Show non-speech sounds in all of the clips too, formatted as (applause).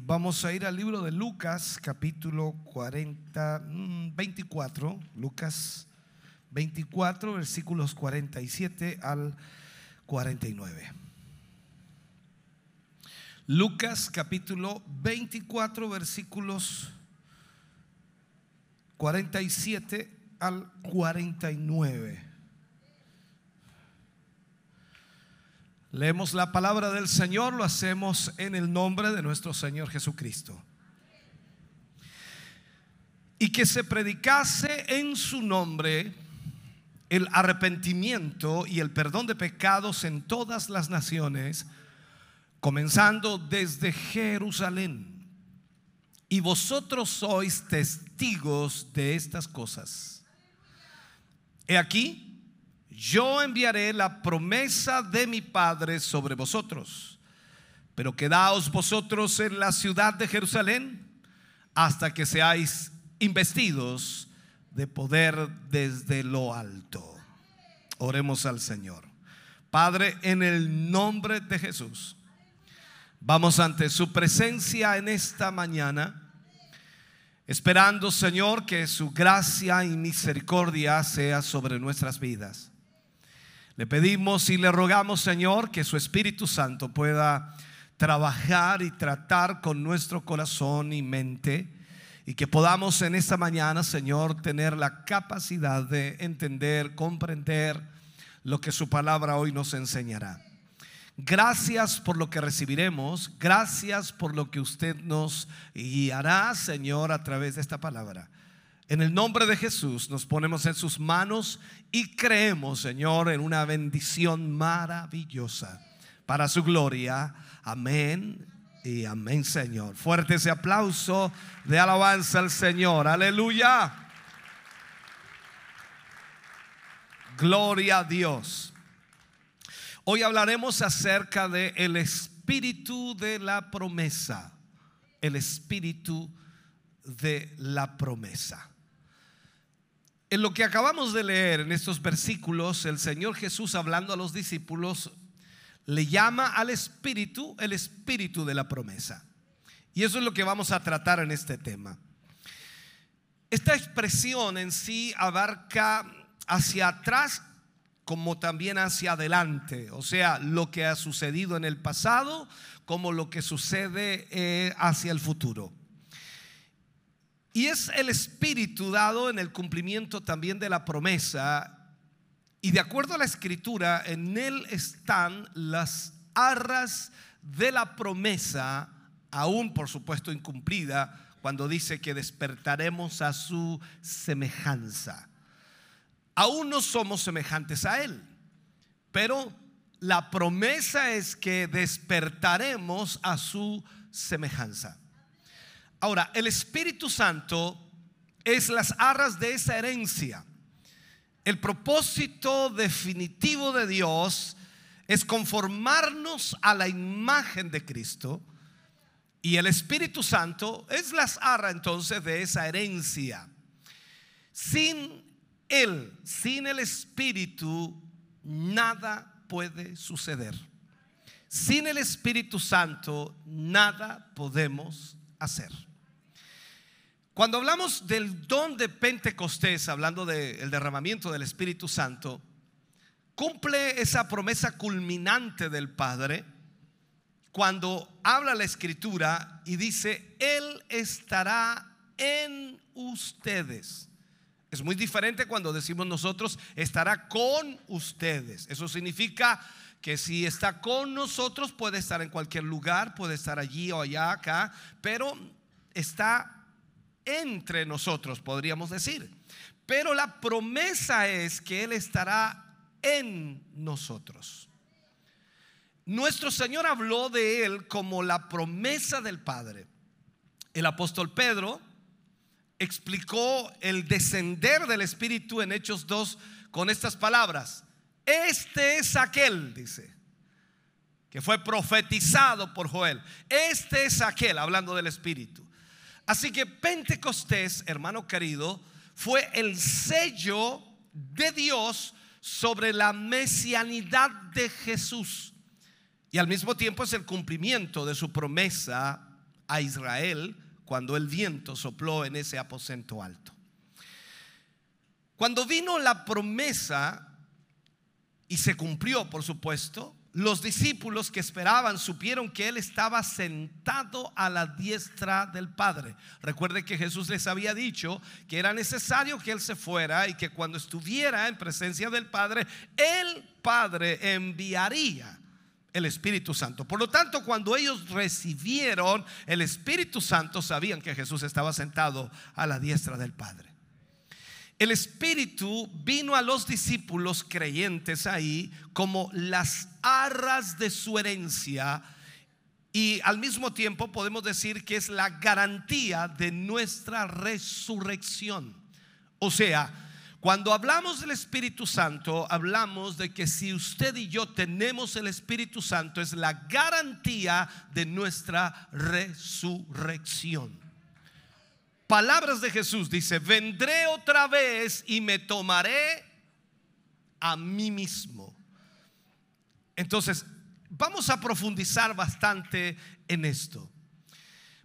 Vamos a ir al libro de Lucas, capítulo 40, 24, mm, Lucas 24, versículos 47 al 49. Lucas capítulo 24, versículos 47 al 49. Leemos la palabra del Señor, lo hacemos en el nombre de nuestro Señor Jesucristo. Y que se predicase en su nombre el arrepentimiento y el perdón de pecados en todas las naciones, comenzando desde Jerusalén. Y vosotros sois testigos de estas cosas. He aquí, yo enviaré la promesa de mi Padre sobre vosotros, pero quedaos vosotros en la ciudad de Jerusalén hasta que seáis investidos de poder desde lo alto. Oremos al Señor. Padre, en el nombre de Jesús, vamos ante su presencia en esta mañana esperando, Señor, que su gracia y misericordia sea sobre nuestras vidas. Le pedimos y le rogamos, Señor, que su Espíritu Santo pueda trabajar y tratar con nuestro corazón y mente y que podamos en esta mañana, Señor, tener la capacidad de entender, comprender lo que su palabra hoy nos enseñará. Gracias por lo que recibiremos, gracias por lo que usted nos guiará, Señor, a través de esta palabra. En el nombre de Jesús nos ponemos en sus manos y creemos, Señor, en una bendición maravillosa para su gloria. Amén y amén, Señor. Fuerte ese aplauso de alabanza al Señor. Aleluya. Gloria a Dios. Hoy hablaremos acerca de el espíritu de la promesa. El espíritu de la promesa. En lo que acabamos de leer en estos versículos, el Señor Jesús hablando a los discípulos le llama al Espíritu el Espíritu de la promesa. Y eso es lo que vamos a tratar en este tema. Esta expresión en sí abarca hacia atrás como también hacia adelante, o sea, lo que ha sucedido en el pasado como lo que sucede eh, hacia el futuro. Y es el espíritu dado en el cumplimiento también de la promesa. Y de acuerdo a la escritura, en él están las arras de la promesa, aún por supuesto incumplida, cuando dice que despertaremos a su semejanza. Aún no somos semejantes a él, pero la promesa es que despertaremos a su semejanza. Ahora, el Espíritu Santo es las arras de esa herencia. El propósito definitivo de Dios es conformarnos a la imagen de Cristo. Y el Espíritu Santo es las arras entonces de esa herencia. Sin Él, sin el Espíritu, nada puede suceder. Sin el Espíritu Santo, nada podemos hacer. Cuando hablamos del don de Pentecostés, hablando del derramamiento del Espíritu Santo, cumple esa promesa culminante del Padre cuando habla la Escritura y dice, Él estará en ustedes. Es muy diferente cuando decimos nosotros, estará con ustedes. Eso significa que si está con nosotros puede estar en cualquier lugar, puede estar allí o allá, acá, pero está entre nosotros, podríamos decir. Pero la promesa es que Él estará en nosotros. Nuestro Señor habló de Él como la promesa del Padre. El apóstol Pedro explicó el descender del Espíritu en Hechos 2 con estas palabras. Este es aquel, dice, que fue profetizado por Joel. Este es aquel, hablando del Espíritu. Así que Pentecostés, hermano querido, fue el sello de Dios sobre la mesianidad de Jesús. Y al mismo tiempo es el cumplimiento de su promesa a Israel cuando el viento sopló en ese aposento alto. Cuando vino la promesa y se cumplió, por supuesto, los discípulos que esperaban supieron que Él estaba sentado a la diestra del Padre. Recuerde que Jesús les había dicho que era necesario que Él se fuera y que cuando estuviera en presencia del Padre, el Padre enviaría el Espíritu Santo. Por lo tanto, cuando ellos recibieron el Espíritu Santo, sabían que Jesús estaba sentado a la diestra del Padre. El Espíritu vino a los discípulos creyentes ahí como las arras de su herencia y al mismo tiempo podemos decir que es la garantía de nuestra resurrección. O sea, cuando hablamos del Espíritu Santo, hablamos de que si usted y yo tenemos el Espíritu Santo, es la garantía de nuestra resurrección palabras de Jesús. Dice, vendré otra vez y me tomaré a mí mismo. Entonces, vamos a profundizar bastante en esto.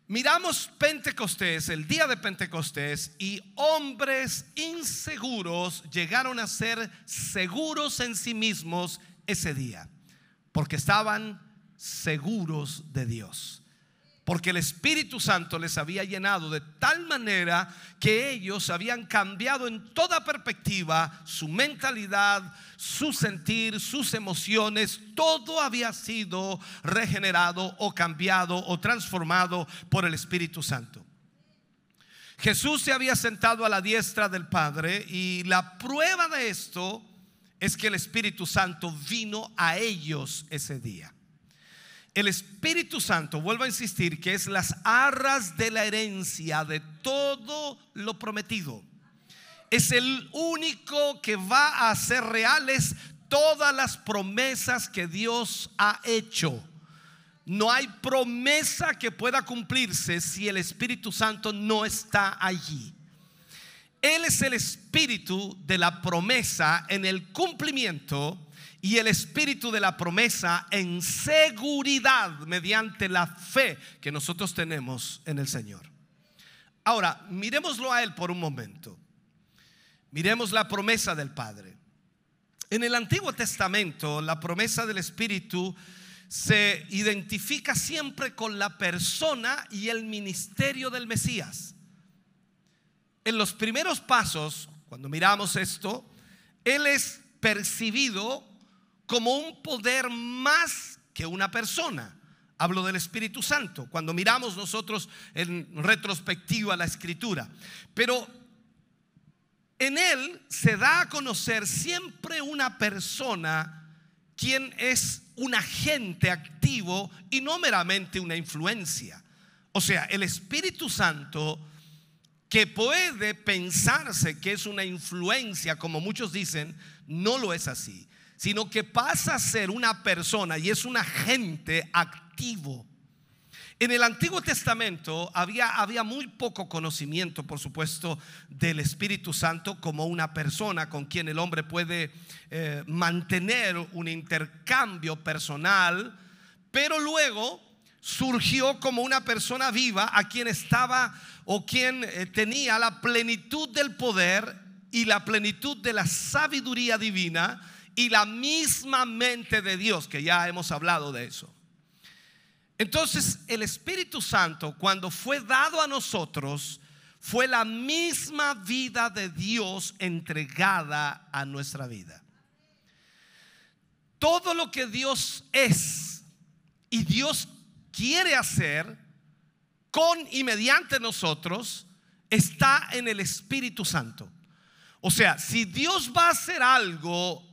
Miramos Pentecostés, el día de Pentecostés, y hombres inseguros llegaron a ser seguros en sí mismos ese día, porque estaban seguros de Dios porque el Espíritu Santo les había llenado de tal manera que ellos habían cambiado en toda perspectiva su mentalidad, su sentir, sus emociones, todo había sido regenerado o cambiado o transformado por el Espíritu Santo. Jesús se había sentado a la diestra del Padre y la prueba de esto es que el Espíritu Santo vino a ellos ese día. El Espíritu Santo, vuelvo a insistir, que es las arras de la herencia de todo lo prometido. Es el único que va a hacer reales todas las promesas que Dios ha hecho. No hay promesa que pueda cumplirse si el Espíritu Santo no está allí. Él es el espíritu de la promesa en el cumplimiento y el espíritu de la promesa en seguridad mediante la fe que nosotros tenemos en el Señor. Ahora, miremoslo a Él por un momento. Miremos la promesa del Padre. En el Antiguo Testamento, la promesa del Espíritu se identifica siempre con la persona y el ministerio del Mesías. En los primeros pasos, cuando miramos esto, Él es percibido como un poder más que una persona. Hablo del Espíritu Santo, cuando miramos nosotros en retrospectiva la escritura. Pero en él se da a conocer siempre una persona quien es un agente activo y no meramente una influencia. O sea, el Espíritu Santo que puede pensarse que es una influencia, como muchos dicen, no lo es así sino que pasa a ser una persona y es un agente activo. En el Antiguo Testamento había, había muy poco conocimiento, por supuesto, del Espíritu Santo como una persona con quien el hombre puede eh, mantener un intercambio personal, pero luego surgió como una persona viva a quien estaba o quien eh, tenía la plenitud del poder y la plenitud de la sabiduría divina y la misma mente de Dios, que ya hemos hablado de eso. Entonces el Espíritu Santo, cuando fue dado a nosotros, fue la misma vida de Dios entregada a nuestra vida. Todo lo que Dios es y Dios quiere hacer con y mediante nosotros está en el Espíritu Santo. O sea, si Dios va a hacer algo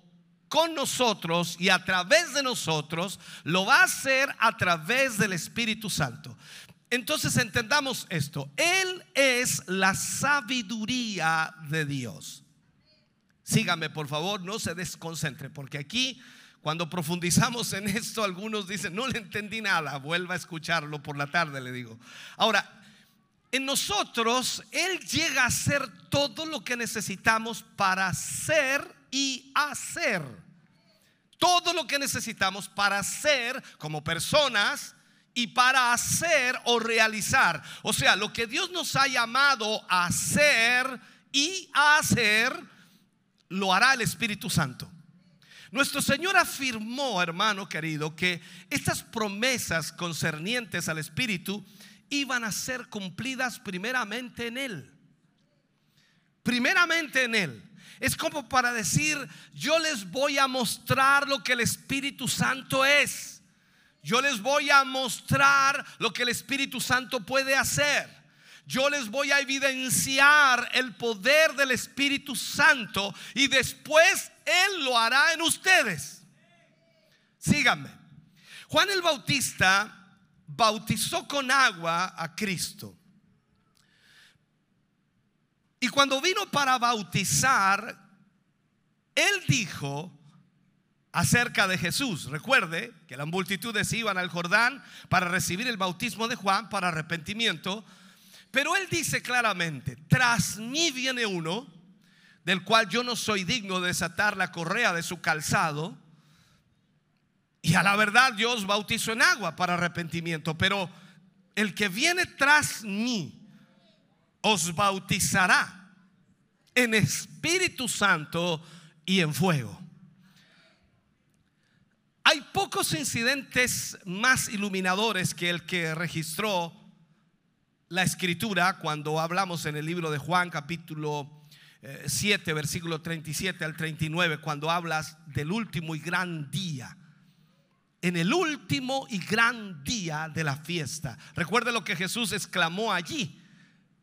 con nosotros y a través de nosotros, lo va a hacer a través del Espíritu Santo. Entonces entendamos esto. Él es la sabiduría de Dios. Sígame, por favor, no se desconcentre, porque aquí, cuando profundizamos en esto, algunos dicen, no le entendí nada, vuelva a escucharlo por la tarde, le digo. Ahora, en nosotros, Él llega a ser todo lo que necesitamos para ser y hacer. Todo lo que necesitamos para ser como personas y para hacer o realizar. O sea, lo que Dios nos ha llamado a hacer y a hacer, lo hará el Espíritu Santo. Nuestro Señor afirmó, hermano querido, que estas promesas concernientes al Espíritu iban a ser cumplidas primeramente en Él. Primeramente en Él. Es como para decir, yo les voy a mostrar lo que el Espíritu Santo es. Yo les voy a mostrar lo que el Espíritu Santo puede hacer. Yo les voy a evidenciar el poder del Espíritu Santo y después Él lo hará en ustedes. Síganme. Juan el Bautista bautizó con agua a Cristo. Y cuando vino para bautizar, Él dijo, acerca de Jesús. Recuerde que las multitudes iban al Jordán para recibir el bautismo de Juan para arrepentimiento. Pero él dice claramente, tras mí viene uno del cual yo no soy digno de desatar la correa de su calzado. Y a la verdad Dios bautizó en agua para arrepentimiento. Pero el que viene tras mí os bautizará en Espíritu Santo y en fuego. Hay pocos incidentes más iluminadores que el que registró la escritura cuando hablamos en el libro de Juan capítulo 7 eh, versículo 37 al 39 cuando hablas del último y gran día. En el último y gran día de la fiesta. Recuerde lo que Jesús exclamó allí.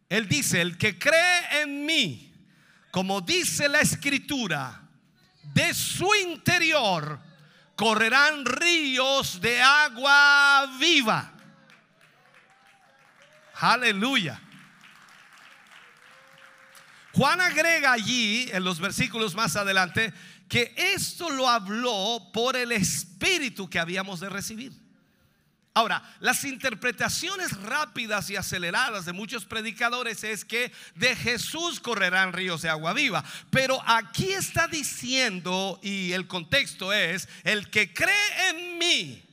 Él dice, el que cree en mí, como dice la escritura, de su interior correrán ríos de agua viva. Aleluya. Juan agrega allí, en los versículos más adelante, que esto lo habló por el Espíritu que habíamos de recibir. Ahora, las interpretaciones rápidas y aceleradas de muchos predicadores es que de Jesús correrán ríos de agua viva. Pero aquí está diciendo, y el contexto es, el que cree en mí,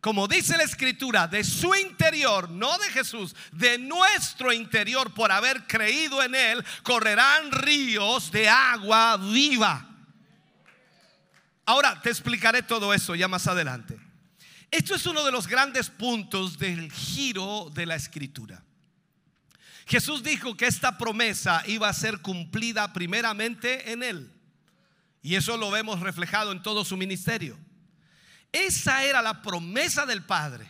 como dice la escritura, de su interior, no de Jesús, de nuestro interior, por haber creído en Él, correrán ríos de agua viva. Ahora te explicaré todo eso ya más adelante. Esto es uno de los grandes puntos del giro de la escritura. Jesús dijo que esta promesa iba a ser cumplida primeramente en Él. Y eso lo vemos reflejado en todo su ministerio. Esa era la promesa del Padre.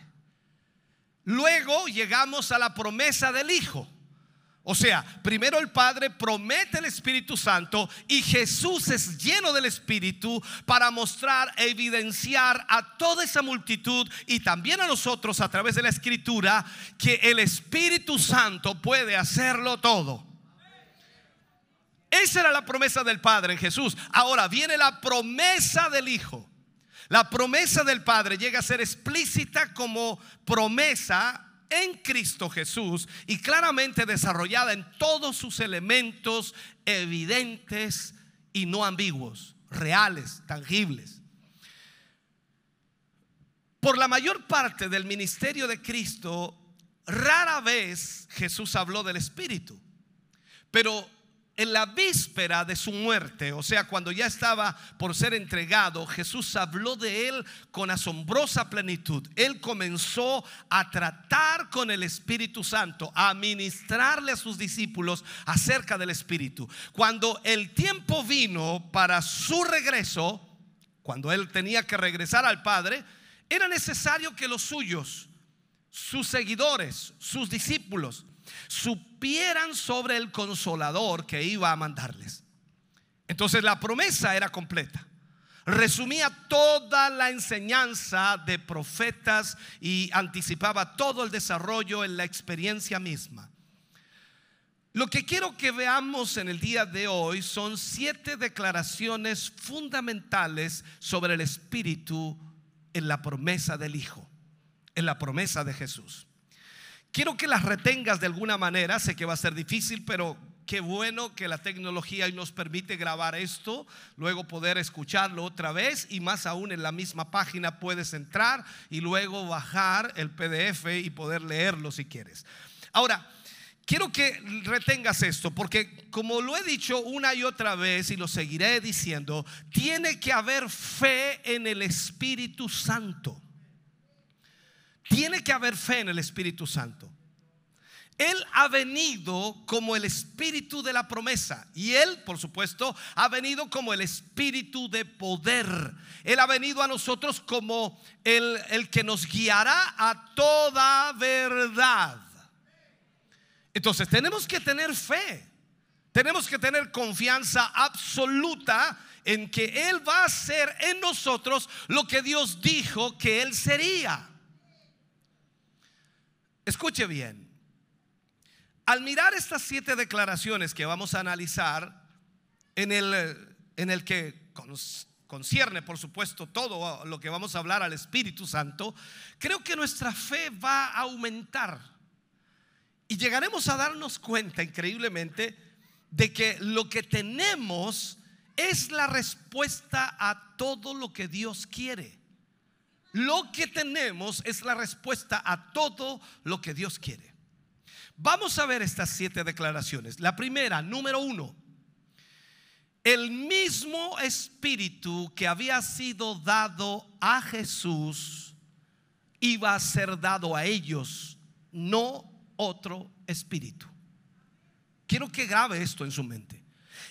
Luego llegamos a la promesa del Hijo. O sea, primero el Padre promete el Espíritu Santo y Jesús es lleno del Espíritu para mostrar, evidenciar a toda esa multitud y también a nosotros a través de la Escritura que el Espíritu Santo puede hacerlo todo. Esa era la promesa del Padre en Jesús. Ahora viene la promesa del Hijo. La promesa del Padre llega a ser explícita como promesa en Cristo Jesús y claramente desarrollada en todos sus elementos evidentes y no ambiguos, reales, tangibles. Por la mayor parte del ministerio de Cristo, rara vez Jesús habló del Espíritu, pero en la víspera de su muerte, o sea, cuando ya estaba por ser entregado, Jesús habló de él con asombrosa plenitud. Él comenzó a tratar con el Espíritu Santo, a ministrarle a sus discípulos acerca del Espíritu. Cuando el tiempo vino para su regreso, cuando él tenía que regresar al Padre, era necesario que los suyos, sus seguidores, sus discípulos, supieran sobre el consolador que iba a mandarles. Entonces la promesa era completa. resumía toda la enseñanza de profetas y anticipaba todo el desarrollo en la experiencia misma. Lo que quiero que veamos en el día de hoy son siete declaraciones fundamentales sobre el Espíritu en la promesa del Hijo, en la promesa de Jesús. Quiero que las retengas de alguna manera, sé que va a ser difícil, pero qué bueno que la tecnología hoy nos permite grabar esto, luego poder escucharlo otra vez y más aún en la misma página puedes entrar y luego bajar el PDF y poder leerlo si quieres. Ahora, quiero que retengas esto, porque como lo he dicho una y otra vez y lo seguiré diciendo, tiene que haber fe en el Espíritu Santo. Tiene que haber fe en el Espíritu Santo. Él ha venido como el espíritu de la promesa y Él, por supuesto, ha venido como el espíritu de poder. Él ha venido a nosotros como el, el que nos guiará a toda verdad. Entonces tenemos que tener fe, tenemos que tener confianza absoluta en que Él va a hacer en nosotros lo que Dios dijo que Él sería. Escuche bien. Al mirar estas siete declaraciones que vamos a analizar, en el, en el que concierne, por supuesto, todo lo que vamos a hablar al Espíritu Santo, creo que nuestra fe va a aumentar. Y llegaremos a darnos cuenta, increíblemente, de que lo que tenemos es la respuesta a todo lo que Dios quiere. Lo que tenemos es la respuesta a todo lo que Dios quiere. Vamos a ver estas siete declaraciones. La primera, número uno, el mismo espíritu que había sido dado a Jesús iba a ser dado a ellos, no otro espíritu. Quiero que grabe esto en su mente.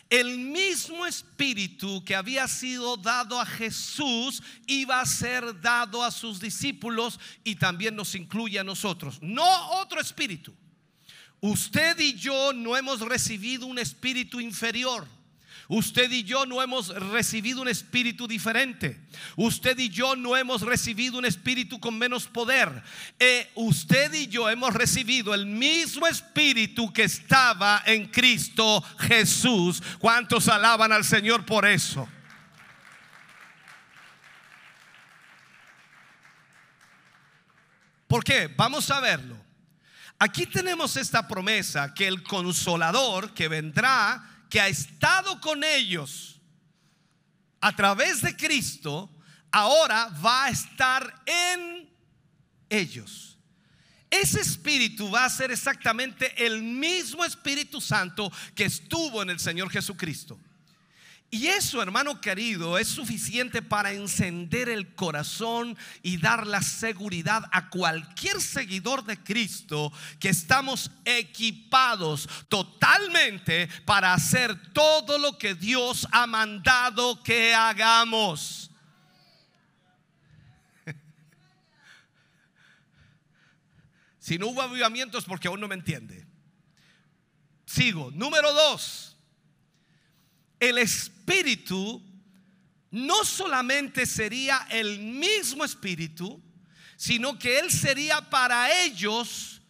El mismo espíritu que había sido dado a Jesús iba a ser dado a sus discípulos y también nos incluye a nosotros, no otro espíritu. Usted y yo no hemos recibido un espíritu inferior. Usted y yo no hemos recibido un espíritu diferente. Usted y yo no hemos recibido un espíritu con menos poder. Eh, usted y yo hemos recibido el mismo espíritu que estaba en Cristo Jesús. ¿Cuántos alaban al Señor por eso? ¿Por qué? Vamos a verlo. Aquí tenemos esta promesa que el consolador que vendrá, que ha estado con ellos a través de Cristo, ahora va a estar en ellos. Ese espíritu va a ser exactamente el mismo Espíritu Santo que estuvo en el Señor Jesucristo. Y eso, hermano querido, es suficiente para encender el corazón y dar la seguridad a cualquier seguidor de Cristo que estamos equipados totalmente para hacer todo lo que Dios ha mandado que hagamos. (laughs) Si no hubo avivamiento es porque aún no me entiende. Sigo. Número dos el espíritu no solamente sería el mismo espíritu, sino que él sería para ellos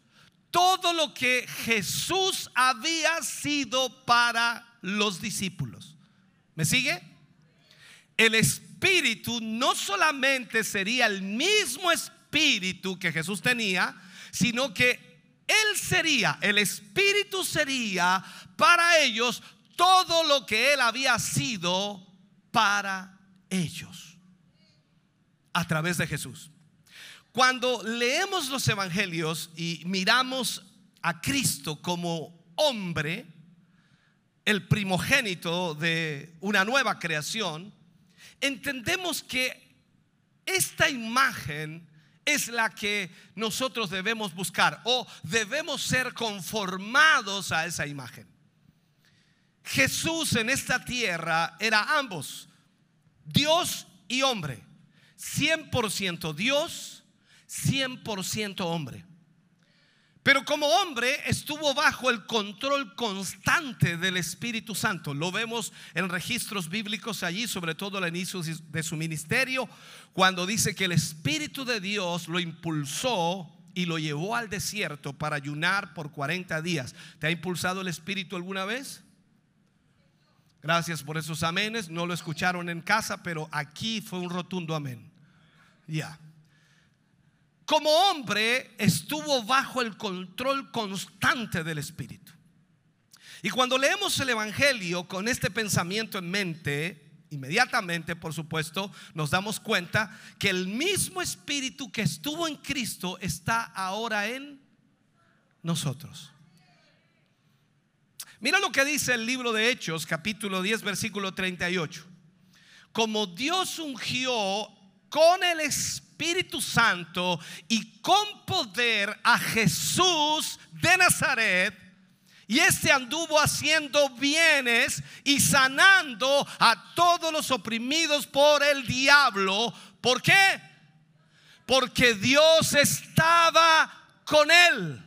todo lo que Jesús había sido para los discípulos. ¿Me sigue? El espíritu no solamente sería el mismo espíritu que Jesús tenía, sino que él sería, el espíritu sería para ellos todo lo que él había sido para ellos a través de Jesús. Cuando leemos los evangelios y miramos a Cristo como hombre, el primogénito de una nueva creación, entendemos que esta imagen es la que nosotros debemos buscar o debemos ser conformados a esa imagen. Jesús en esta tierra era ambos, Dios y hombre, 100% Dios, 100% hombre. Pero como hombre estuvo bajo el control constante del Espíritu Santo. Lo vemos en registros bíblicos allí, sobre todo al inicio de su ministerio, cuando dice que el Espíritu de Dios lo impulsó y lo llevó al desierto para ayunar por 40 días. ¿Te ha impulsado el Espíritu alguna vez? Gracias por esos amenes. No lo escucharon en casa, pero aquí fue un rotundo amén. Ya como hombre estuvo bajo el control constante del Espíritu. Y cuando leemos el Evangelio con este pensamiento en mente, inmediatamente, por supuesto, nos damos cuenta que el mismo Espíritu que estuvo en Cristo está ahora en nosotros. Mira lo que dice el libro de Hechos, capítulo 10, versículo 38. Como Dios ungió con el Espíritu Santo y con poder a Jesús de Nazaret. Y este anduvo haciendo bienes y sanando a todos los oprimidos por el diablo. ¿Por qué? Porque Dios estaba con él.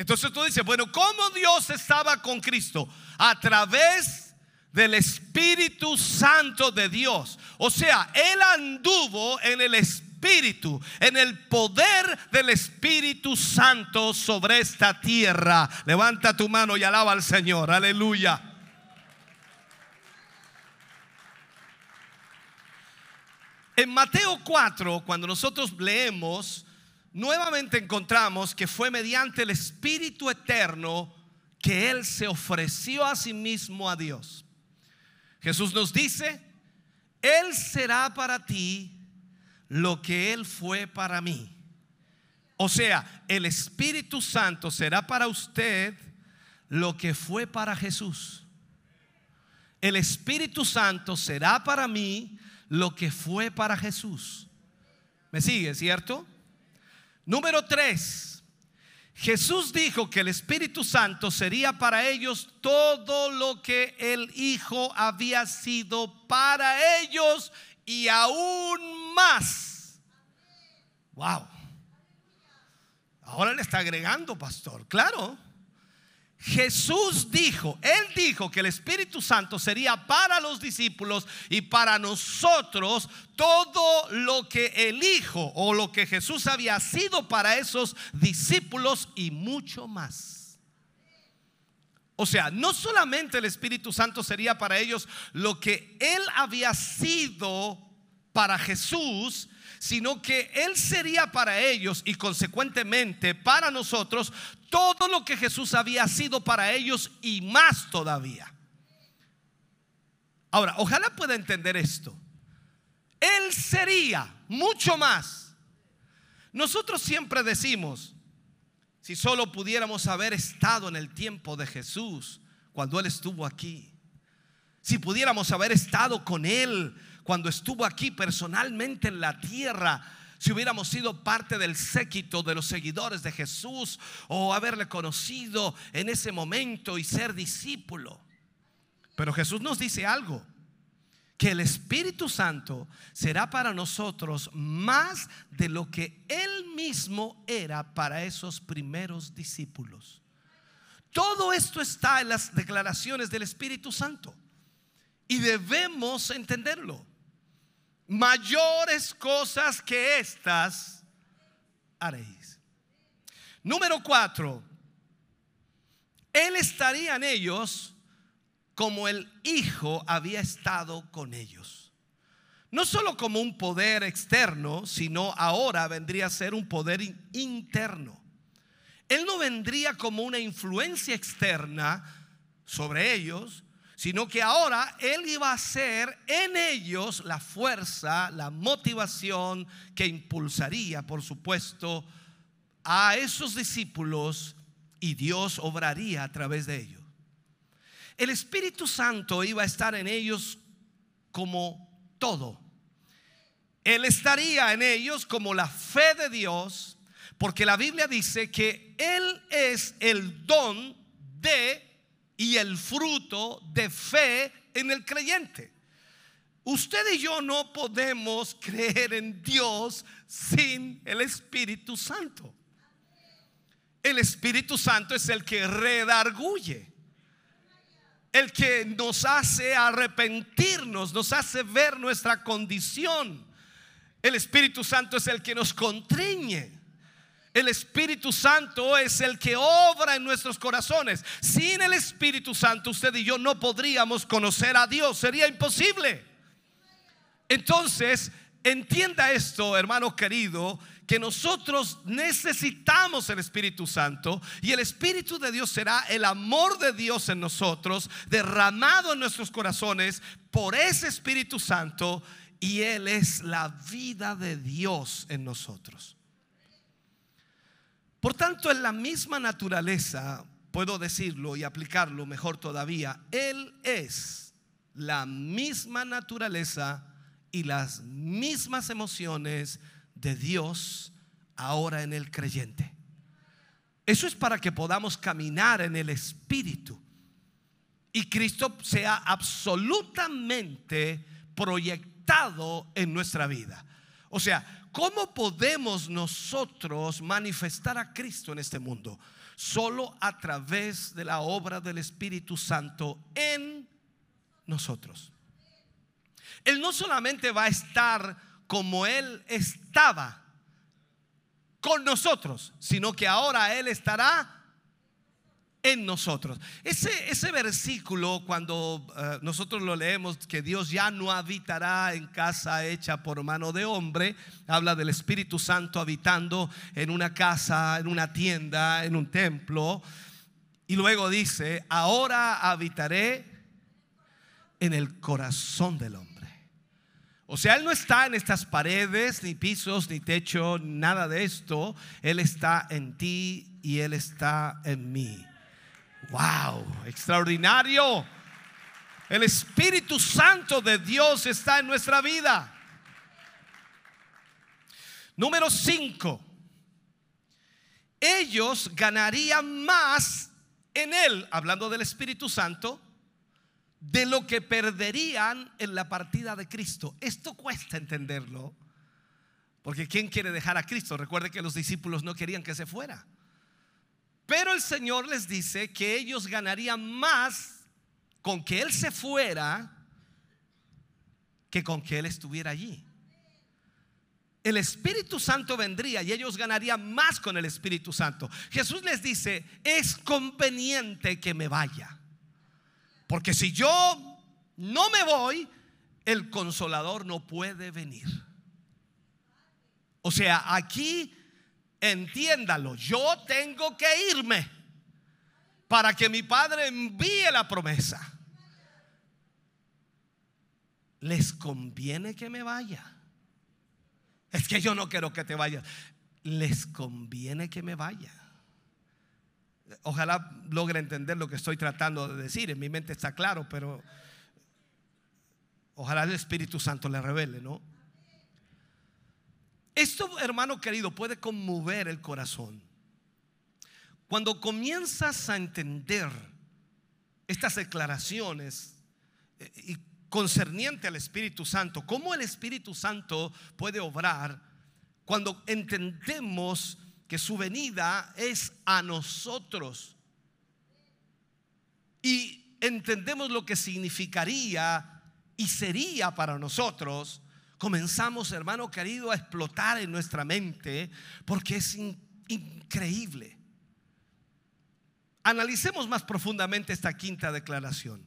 Entonces tú dices, bueno, ¿cómo Dios estaba con Cristo? A través del Espíritu Santo de Dios. O sea, Él anduvo en el Espíritu, en el poder del Espíritu Santo sobre esta tierra. Levanta tu mano y alaba al Señor. Aleluya. En Mateo 4, cuando nosotros leemos, nuevamente encontramos que fue mediante el Espíritu Eterno que Él se ofreció a sí mismo a Dios. Jesús nos dice, Él será para ti lo que Él fue para mí. O sea, el Espíritu Santo será para usted lo que fue para Jesús. El Espíritu Santo será para mí lo que fue para Jesús. ¿Me sigue, cierto? Número tres, Jesús dijo que el Espíritu Santo sería para ellos todo lo que el Hijo había sido para ellos y aún más. Wow. Ahora le está agregando, pastor. Claro. Jesús dijo, Él dijo que el Espíritu Santo sería para los discípulos y para nosotros todo lo que el Hijo o lo que Jesús había sido para esos discípulos y mucho más. O sea, no solamente el Espíritu Santo sería para ellos lo que Él había sido para Jesús, sino que Él sería para ellos y consecuentemente para nosotros todo lo que Jesús había sido para ellos y más todavía. Ahora, ojalá pueda entender esto. Él sería mucho más. Nosotros siempre decimos, si solo pudiéramos haber estado en el tiempo de Jesús cuando Él estuvo aquí, si pudiéramos haber estado con Él cuando estuvo aquí personalmente en la tierra, si hubiéramos sido parte del séquito de los seguidores de Jesús o haberle conocido en ese momento y ser discípulo. Pero Jesús nos dice algo, que el Espíritu Santo será para nosotros más de lo que Él mismo era para esos primeros discípulos. Todo esto está en las declaraciones del Espíritu Santo y debemos entenderlo mayores cosas que estas haréis. Número cuatro, Él estaría en ellos como el Hijo había estado con ellos. No solo como un poder externo, sino ahora vendría a ser un poder interno. Él no vendría como una influencia externa sobre ellos, sino que ahora Él iba a ser en ellos la fuerza, la motivación que impulsaría, por supuesto, a esos discípulos y Dios obraría a través de ellos. El Espíritu Santo iba a estar en ellos como todo. Él estaría en ellos como la fe de Dios, porque la Biblia dice que Él es el don de y el fruto de fe en el creyente. Usted y yo no podemos creer en Dios sin el Espíritu Santo. El Espíritu Santo es el que redarguye. El que nos hace arrepentirnos, nos hace ver nuestra condición. El Espíritu Santo es el que nos contriñe. El Espíritu Santo es el que obra en nuestros corazones. Sin el Espíritu Santo usted y yo no podríamos conocer a Dios. Sería imposible. Entonces, entienda esto, hermano querido, que nosotros necesitamos el Espíritu Santo y el Espíritu de Dios será el amor de Dios en nosotros, derramado en nuestros corazones por ese Espíritu Santo y Él es la vida de Dios en nosotros. Por tanto, en la misma naturaleza, puedo decirlo y aplicarlo mejor todavía, Él es la misma naturaleza y las mismas emociones de Dios ahora en el creyente. Eso es para que podamos caminar en el Espíritu y Cristo sea absolutamente proyectado en nuestra vida. O sea, ¿cómo podemos nosotros manifestar a Cristo en este mundo? Solo a través de la obra del Espíritu Santo en nosotros. Él no solamente va a estar como Él estaba con nosotros, sino que ahora Él estará en nosotros. Ese, ese versículo, cuando eh, nosotros lo leemos, que Dios ya no habitará en casa hecha por mano de hombre, habla del Espíritu Santo habitando en una casa, en una tienda, en un templo. Y luego dice, ahora habitaré en el corazón del hombre. O sea, Él no está en estas paredes, ni pisos, ni techo, nada de esto. Él está en ti y Él está en mí. ¡Wow! Extraordinario. El Espíritu Santo de Dios está en nuestra vida. Número 5. Ellos ganarían más en Él, hablando del Espíritu Santo, de lo que perderían en la partida de Cristo. Esto cuesta entenderlo, porque ¿quién quiere dejar a Cristo? Recuerde que los discípulos no querían que se fuera. Pero el Señor les dice que ellos ganarían más con que Él se fuera que con que Él estuviera allí. El Espíritu Santo vendría y ellos ganarían más con el Espíritu Santo. Jesús les dice, es conveniente que me vaya. Porque si yo no me voy, el consolador no puede venir. O sea, aquí entiéndalo, yo tengo que irme para que mi Padre envíe la promesa. ¿Les conviene que me vaya? Es que yo no quiero que te vayas. Les conviene que me vaya. Ojalá logre entender lo que estoy tratando de decir. En mi mente está claro, pero ojalá el Espíritu Santo le revele, ¿no? Esto, hermano querido, puede conmover el corazón. Cuando comienzas a entender estas declaraciones eh, y concerniente al Espíritu Santo, cómo el Espíritu Santo puede obrar cuando entendemos que su venida es a nosotros. Y entendemos lo que significaría y sería para nosotros. Comenzamos, hermano querido, a explotar en nuestra mente porque es increíble. Analicemos más profundamente esta quinta declaración.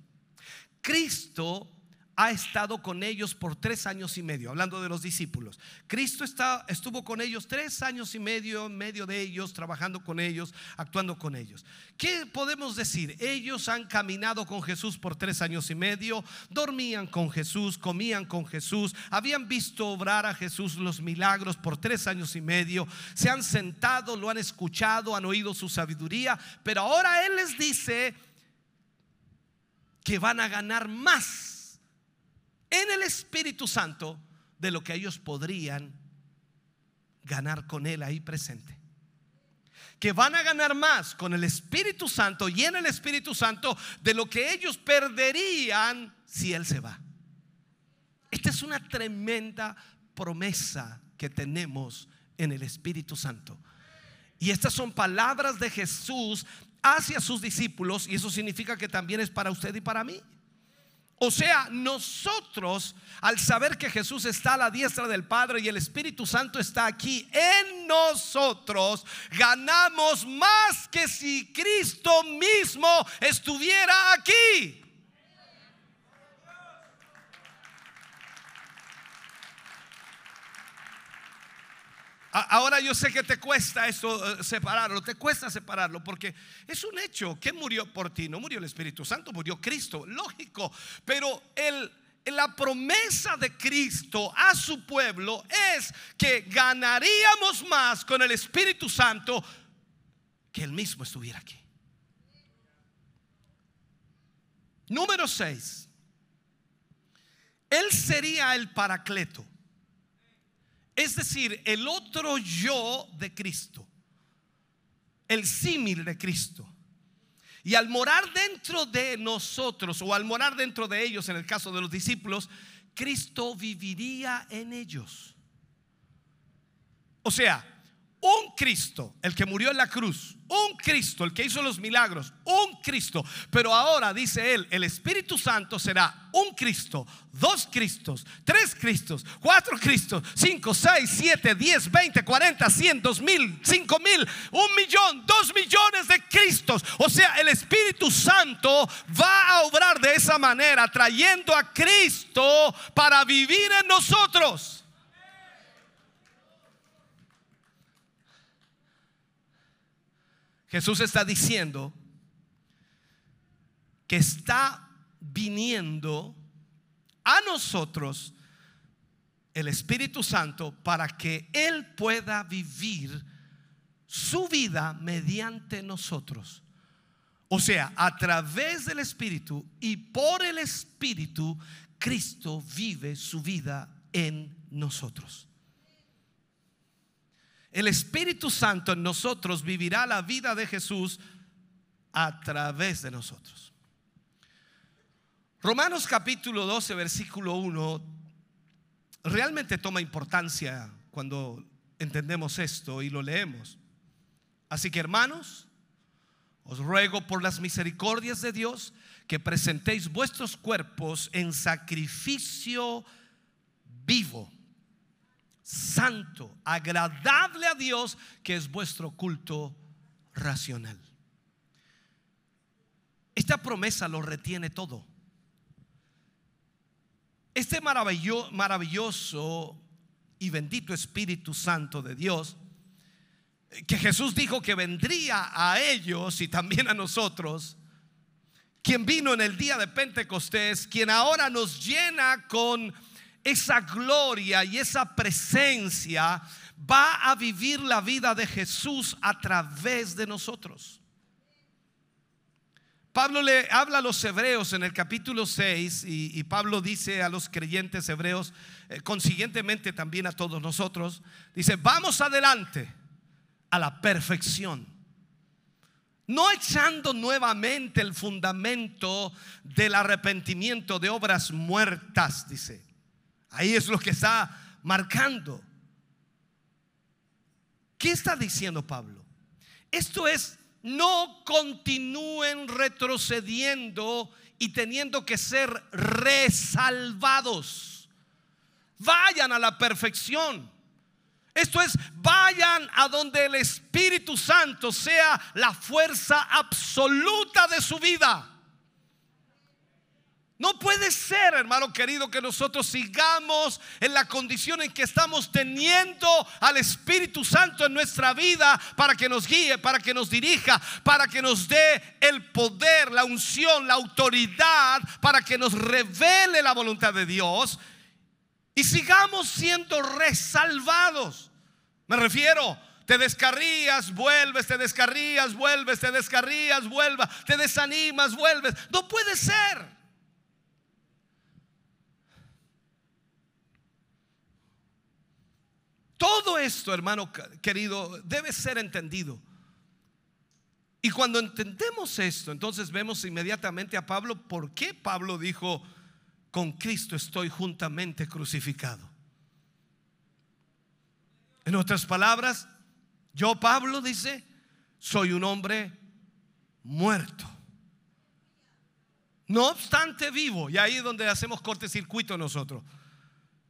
Cristo ha estado con ellos por tres años y medio, hablando de los discípulos. Cristo está, estuvo con ellos tres años y medio, en medio de ellos, trabajando con ellos, actuando con ellos. ¿Qué podemos decir? Ellos han caminado con Jesús por tres años y medio, dormían con Jesús, comían con Jesús, habían visto obrar a Jesús los milagros por tres años y medio, se han sentado, lo han escuchado, han oído su sabiduría, pero ahora Él les dice que van a ganar más en el Espíritu Santo de lo que ellos podrían ganar con Él ahí presente. Que van a ganar más con el Espíritu Santo y en el Espíritu Santo de lo que ellos perderían si Él se va. Esta es una tremenda promesa que tenemos en el Espíritu Santo. Y estas son palabras de Jesús hacia sus discípulos y eso significa que también es para usted y para mí. O sea, nosotros, al saber que Jesús está a la diestra del Padre y el Espíritu Santo está aquí en nosotros, ganamos más que si Cristo mismo estuviera aquí. Ahora yo sé que te cuesta eso eh, separarlo, te cuesta separarlo porque es un hecho. que murió por ti? No murió el Espíritu Santo, murió Cristo, lógico. Pero el, la promesa de Cristo a su pueblo es que ganaríamos más con el Espíritu Santo que él mismo estuviera aquí. Número 6. Él sería el paracleto. Es decir, el otro yo de Cristo, el símil de Cristo. Y al morar dentro de nosotros o al morar dentro de ellos, en el caso de los discípulos, Cristo viviría en ellos. O sea, un Cristo, el que murió en la cruz, un Cristo, el que hizo los milagros, un Cristo. Pero ahora dice él, el Espíritu Santo será un Cristo, dos Cristos, tres Cristos, cuatro Cristos, cinco, seis, siete, diez, veinte, cuarenta, cien, dos mil, cinco mil, un millón, dos millones de Cristos. O sea, el Espíritu Santo va a obrar de esa manera, trayendo a Cristo para vivir en nosotros. Jesús está diciendo que está viniendo a nosotros el Espíritu Santo para que Él pueda vivir su vida mediante nosotros. O sea, a través del Espíritu y por el Espíritu, Cristo vive su vida en nosotros el Espíritu Santo en nosotros vivirá la vida de Jesús a través de nosotros. Romanos capítulo 12, versículo 1, realmente toma importancia cuando entendemos esto y lo leemos. Así que hermanos, os ruego por las misericordias de Dios que presentéis vuestros cuerpos en sacrificio vivo santo, agradable a Dios, que es vuestro culto racional. Esta promesa lo retiene todo. Este maravilloso y bendito Espíritu Santo de Dios, que Jesús dijo que vendría a ellos y también a nosotros, quien vino en el día de Pentecostés, quien ahora nos llena con esa gloria y esa presencia va a vivir la vida de Jesús a través de nosotros. Pablo le habla a los hebreos en el capítulo 6 y, Pablo dice a los creyentes hebreos, eh, consiguientemente también a todos nosotros, dice, vamos adelante a la perfección. No echando nuevamente el fundamento del arrepentimiento de obras muertas, dice Ahí es lo que está marcando. ¿Qué está diciendo Pablo? Esto es, no continúen retrocediendo y teniendo que ser resalvados. Vayan a la perfección. Esto es, vayan a donde el Espíritu Santo sea la fuerza absoluta de su vida. No puede ser, hermano querido, que nosotros sigamos en la condición en que estamos teniendo al Espíritu Santo en nuestra vida para que nos guíe, para que nos dirija, para que nos dé el poder, la unción, la autoridad, para que nos revele la voluntad de Dios y sigamos siendo resalvados. Me refiero, te descarrías, vuelves, te descarrías, vuelves, te descarrías, vuelvas, te desanimas, vuelves. No puede ser. Todo esto, hermano querido, debe ser entendido. Y cuando entendemos esto, entonces vemos inmediatamente a Pablo por qué Pablo dijo, con Cristo estoy juntamente crucificado. En otras palabras, Yo, Pablo, dice, soy un hombre muerto. No obstante vivo, y ahí es donde hacemos cortecircuito nosotros.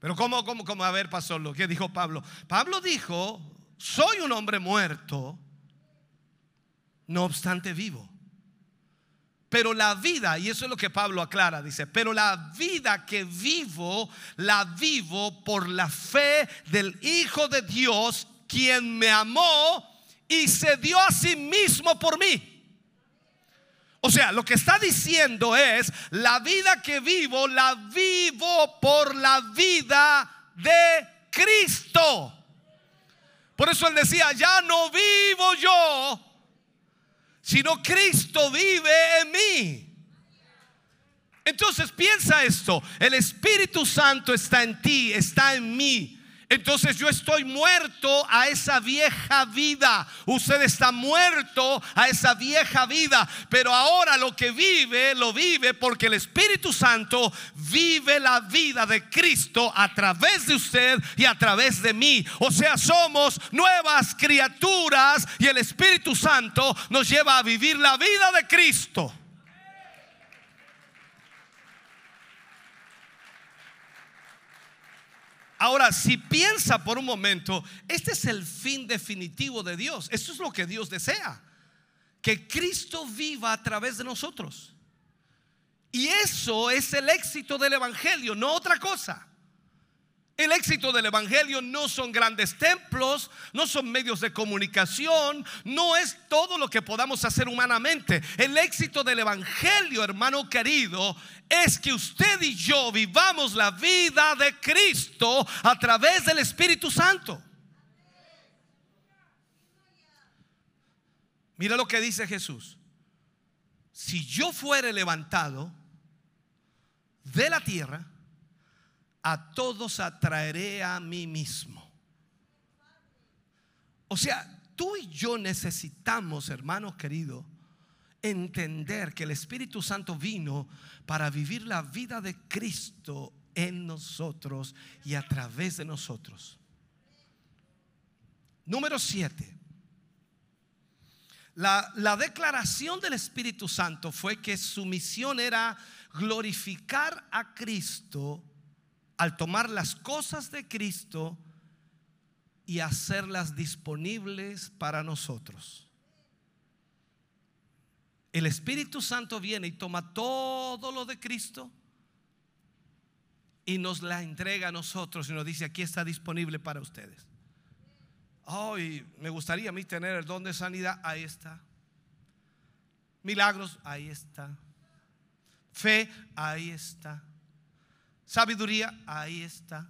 Pero ¿cómo, cómo, cómo? A ver, pasó lo que dijo Pablo. Pablo dijo, soy un hombre muerto, no obstante vivo. Pero la vida, y eso es lo que Pablo aclara, dice, pero la vida que vivo, la vivo por la fe del Hijo de Dios, quien me amó y se dio a sí mismo por mí. O sea, lo que está diciendo es, la vida que vivo, la vivo por la vida de Cristo. Por eso él decía, ya no vivo yo, sino Cristo vive en mí. Entonces piensa esto, el Espíritu Santo está en ti, está en mí. Entonces yo estoy muerto a esa vieja vida. Usted está muerto a esa vieja vida. Pero ahora lo que vive, lo vive porque el Espíritu Santo vive la vida de Cristo a través de usted y a través de mí. O sea, somos nuevas criaturas y el Espíritu Santo nos lleva a vivir la vida de Cristo. Ahora, si piensa por un momento, este es el fin definitivo de Dios. Esto es lo que Dios desea. Que Cristo viva a través de nosotros. Y eso es el éxito del Evangelio, no otra cosa. El éxito del Evangelio no son grandes templos, no son medios de comunicación, no es todo lo que podamos hacer humanamente. El éxito del Evangelio, hermano querido, es que usted y yo vivamos la vida de Cristo a través del Espíritu Santo. Mira lo que dice Jesús. Si yo fuere levantado de la tierra, a todos atraeré a mí mismo. O sea, tú y yo necesitamos, hermanos queridos, entender que el Espíritu Santo vino para vivir la vida de Cristo en nosotros y a través de nosotros. Número 7. La, la, declaración del Espíritu Santo fue que su misión era glorificar a Cristo al tomar las cosas de Cristo y hacerlas disponibles para nosotros. El Espíritu Santo viene y toma todo lo de Cristo y nos la entrega a nosotros y nos dice, aquí está disponible para ustedes. Oh, me gustaría a mí tener el don de sanidad, ahí está. Milagros, ahí está. Fe, ahí está. Sabiduría, ahí está.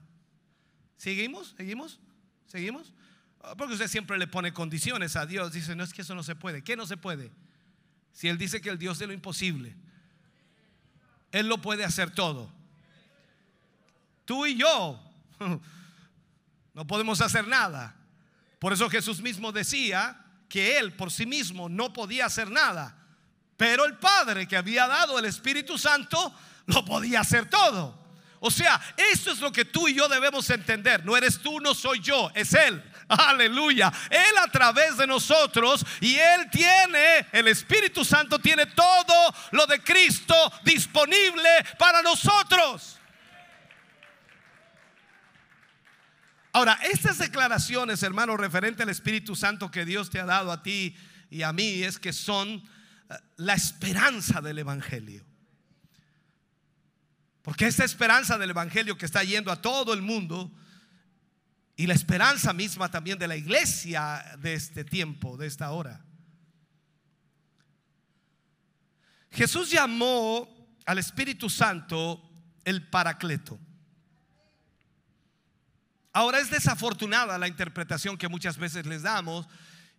¿Seguimos? ¿Seguimos? ¿Seguimos? Ah, porque usted siempre le pone condiciones a Dios. Dice, no es que eso no se puede. ¿Qué no se puede? Si Él dice que el Dios de lo imposible, Él lo puede hacer todo. Tú y yo (laughs) no podemos hacer nada. Por eso Jesús mismo decía que Él por sí mismo no podía hacer nada. Pero el Padre que había dado el Espíritu Santo lo podía hacer todo. O sea, eso es lo que tú y yo debemos entender. No eres tú, no soy yo, es Él. (laughs) Aleluya. Él a través de nosotros y Él tiene, el Espíritu Santo tiene todo lo de Cristo disponible para nosotros. Ahora, estas declaraciones, hermano, referente al Espíritu Santo que Dios te ha dado a ti y a mí, es que son eh, la esperanza del Evangelio. Porque esta esperanza del Evangelio que está yendo a todo el mundo y la esperanza misma también de la iglesia de este tiempo, de esta hora. Jesús llamó al Espíritu Santo el Paracleto. Ahora es desafortunada la interpretación que muchas veces les damos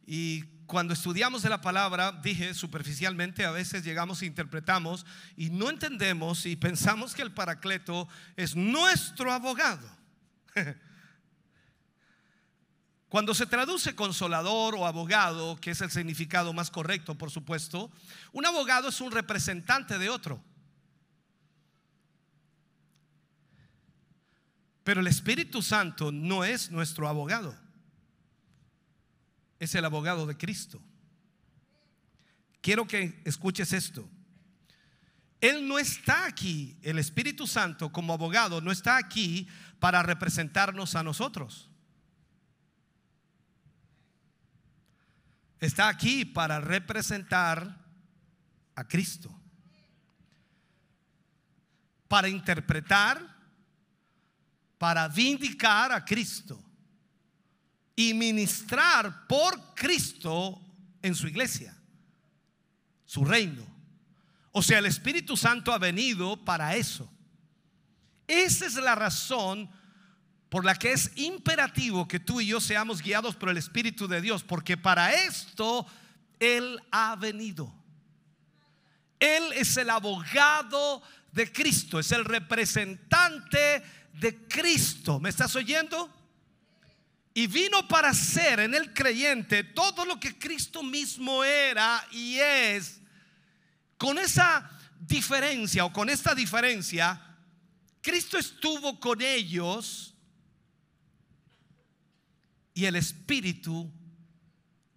y cuando estudiamos de la palabra, dije superficialmente, a veces llegamos e interpretamos y no entendemos y pensamos que el paracleto es nuestro abogado. (laughs) Cuando se traduce consolador o abogado, que es el significado más correcto, por supuesto, un abogado es un representante de otro. Pero el Espíritu Santo no es nuestro abogado. Es el abogado de Cristo. Quiero que escuches esto. Él no está aquí, el Espíritu Santo como abogado no está aquí para representarnos a nosotros. Está aquí para representar a Cristo. Para interpretar, para vindicar a Cristo y ministrar por Cristo en su iglesia, su reino. O sea, el Espíritu Santo ha venido para eso. Esa es la razón por la que es imperativo que tú y yo seamos guiados por el Espíritu de Dios, porque para esto Él ha venido. Él es el abogado de Cristo, es el representante de Cristo. ¿Me estás oyendo? Y vino para ser en el creyente todo lo que Cristo mismo era y es. Con esa diferencia o con esta diferencia, Cristo estuvo con ellos y el Espíritu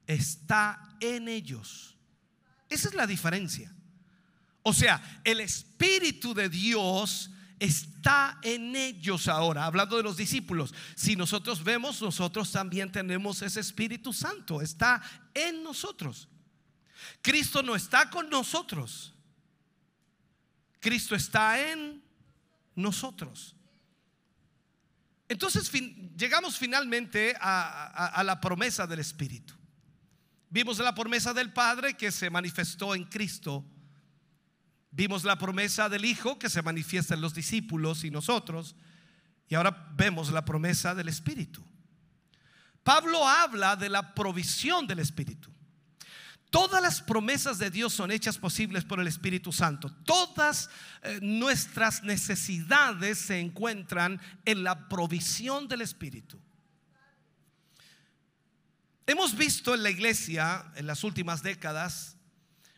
está en ellos. Esa es la diferencia. O sea, el Espíritu de Dios está en ellos ahora, hablando de los discípulos. Si nosotros vemos, nosotros también tenemos ese Espíritu Santo, está en nosotros. Cristo no está con nosotros, Cristo está en nosotros. Entonces llegamos finalmente a, la promesa del Espíritu. Vimos la promesa del Padre que se manifestó en Cristo Vimos la promesa del Hijo que se manifiesta en los discípulos y nosotros. Y ahora vemos la promesa del Espíritu. Pablo habla de la provisión del Espíritu. Todas las promesas de Dios son hechas posibles por el Espíritu Santo. Todas eh, nuestras necesidades se encuentran en la provisión del Espíritu. Hemos visto en la iglesia en las últimas décadas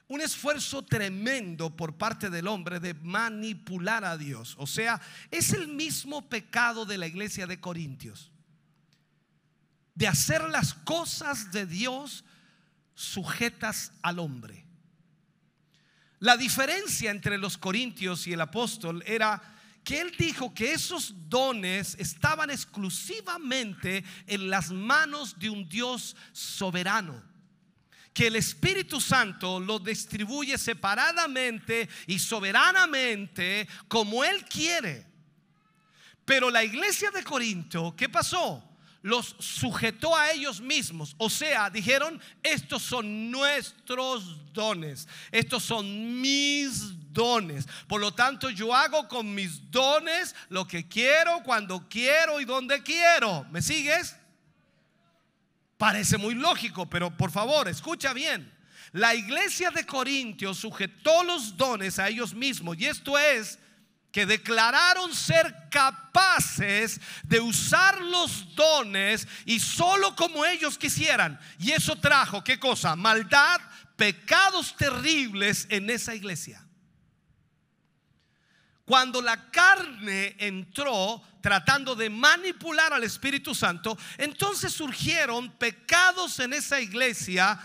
un esfuerzo tremendo por parte del hombre de manipular a Dios. O sea, es el mismo pecado de la iglesia de Corintios. De hacer las cosas de Dios sujetas al hombre. La diferencia entre los corintios y el apóstol era que él dijo que esos dones estaban exclusivamente en las manos de un Dios soberano que el Espíritu Santo lo distribuye separadamente y soberanamente como Él quiere. Pero la iglesia de Corinto, ¿qué pasó? Los sujetó a ellos mismos. O sea, dijeron, estos son nuestros dones. Estos son mis dones. Por lo tanto, yo hago con mis dones lo que quiero, cuando quiero y donde quiero. ¿Me sigues? Parece muy lógico, pero por favor, escucha bien. La iglesia de Corintios sujetó los dones a ellos mismos y esto es que declararon ser capaces de usar los dones y solo como ellos quisieran. Y eso trajo, ¿qué cosa? Maldad, pecados terribles en esa iglesia. Cuando la carne entró tratando de manipular al Espíritu Santo, entonces surgieron pecados en esa iglesia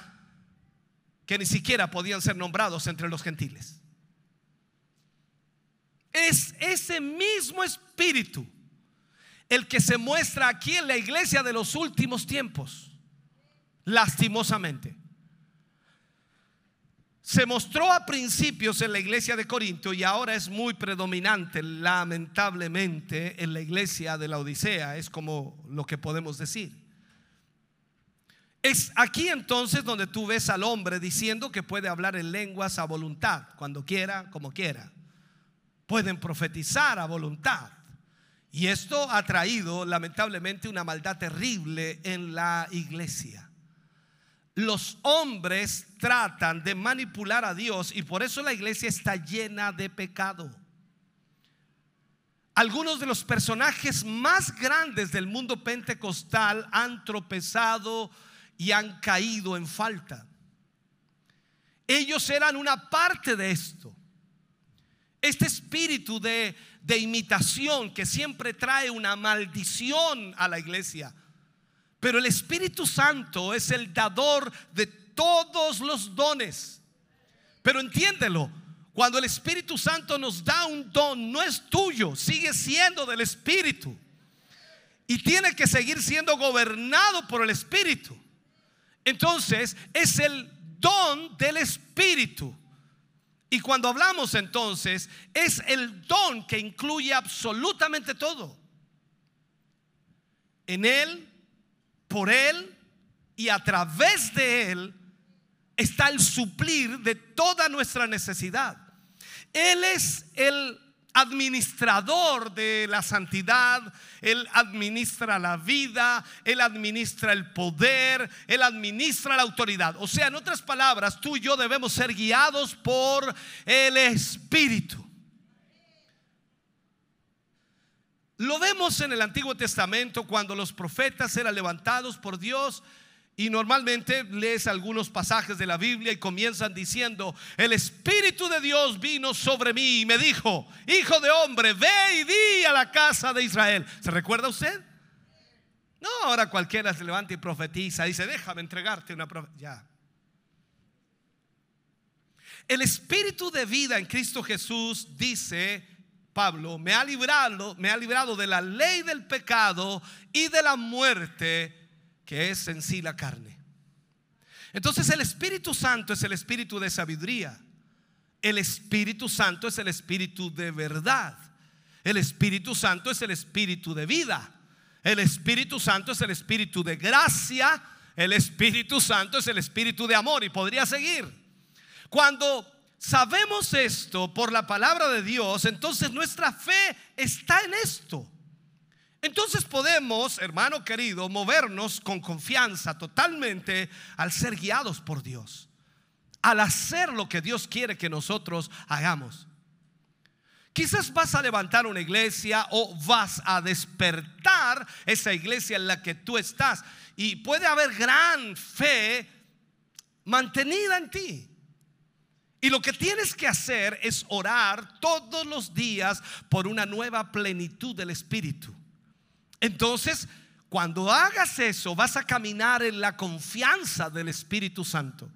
que ni siquiera podían ser nombrados entre los gentiles. Es ese mismo espíritu el que se muestra aquí en la iglesia de los últimos tiempos, lastimosamente se mostró a principios en la iglesia de Corinto y ahora es muy predominante, lamentablemente, en la iglesia de la Odisea, es como lo que podemos decir. Es aquí entonces donde tú ves al hombre diciendo que puede hablar en lenguas a voluntad, cuando quiera, como quiera. Pueden profetizar a voluntad. Y esto ha traído lamentablemente una maldad terrible en la iglesia los hombres tratan de manipular a Dios y por eso la iglesia está llena de pecado. Algunos de los personajes más grandes del mundo pentecostal han tropezado y han caído en falta. Ellos eran una parte de esto. Este espíritu de, de imitación que siempre trae una maldición a la iglesia Pero el Espíritu Santo es el dador de todos los dones. Pero entiéndelo, cuando el Espíritu Santo nos da un don, no es tuyo, sigue siendo del Espíritu. Y tiene que seguir siendo gobernado por el Espíritu. Entonces, es el don del Espíritu. Y cuando hablamos entonces, es el don que incluye absolutamente todo. En Él, por Él y a través de Él está el suplir de toda nuestra necesidad. Él es el administrador de la santidad, Él administra la vida, Él administra el poder, Él administra la autoridad. O sea, en otras palabras, tú y yo debemos ser guiados por el Espíritu. Lo vemos en el Antiguo Testamento cuando los profetas eran levantados por Dios y normalmente lees algunos pasajes de la Biblia y comienzan diciendo, el Espíritu de Dios vino sobre mí y me dijo, hijo de hombre, ve y di a la casa de Israel. ¿Se recuerda usted? No, ahora cualquiera se levanta y profetiza, dice, déjame entregarte una. Ya. El Espíritu de vida en Cristo Jesús dice, Pablo, me ha librado, me ha librado de la ley del pecado y de la muerte que es en sí la carne. Entonces el Espíritu Santo es el Espíritu de sabiduría. El Espíritu Santo es el Espíritu de verdad. El Espíritu Santo es el Espíritu de vida. El Espíritu Santo es el Espíritu de gracia. El Espíritu Santo es el Espíritu de amor. Y podría seguir. Cuando sabemos esto por la palabra de Dios, entonces nuestra fe está en esto. Entonces podemos, hermano querido, movernos con confianza totalmente al ser guiados por Dios, al hacer lo que Dios quiere que nosotros hagamos. Quizás vas a levantar una iglesia o vas a despertar esa iglesia en la que tú estás y puede haber gran fe mantenida en ti. Y lo que tienes que hacer es orar todos los días por una nueva plenitud del Espíritu. Entonces, cuando hagas eso, vas a caminar en la confianza del Espíritu Santo.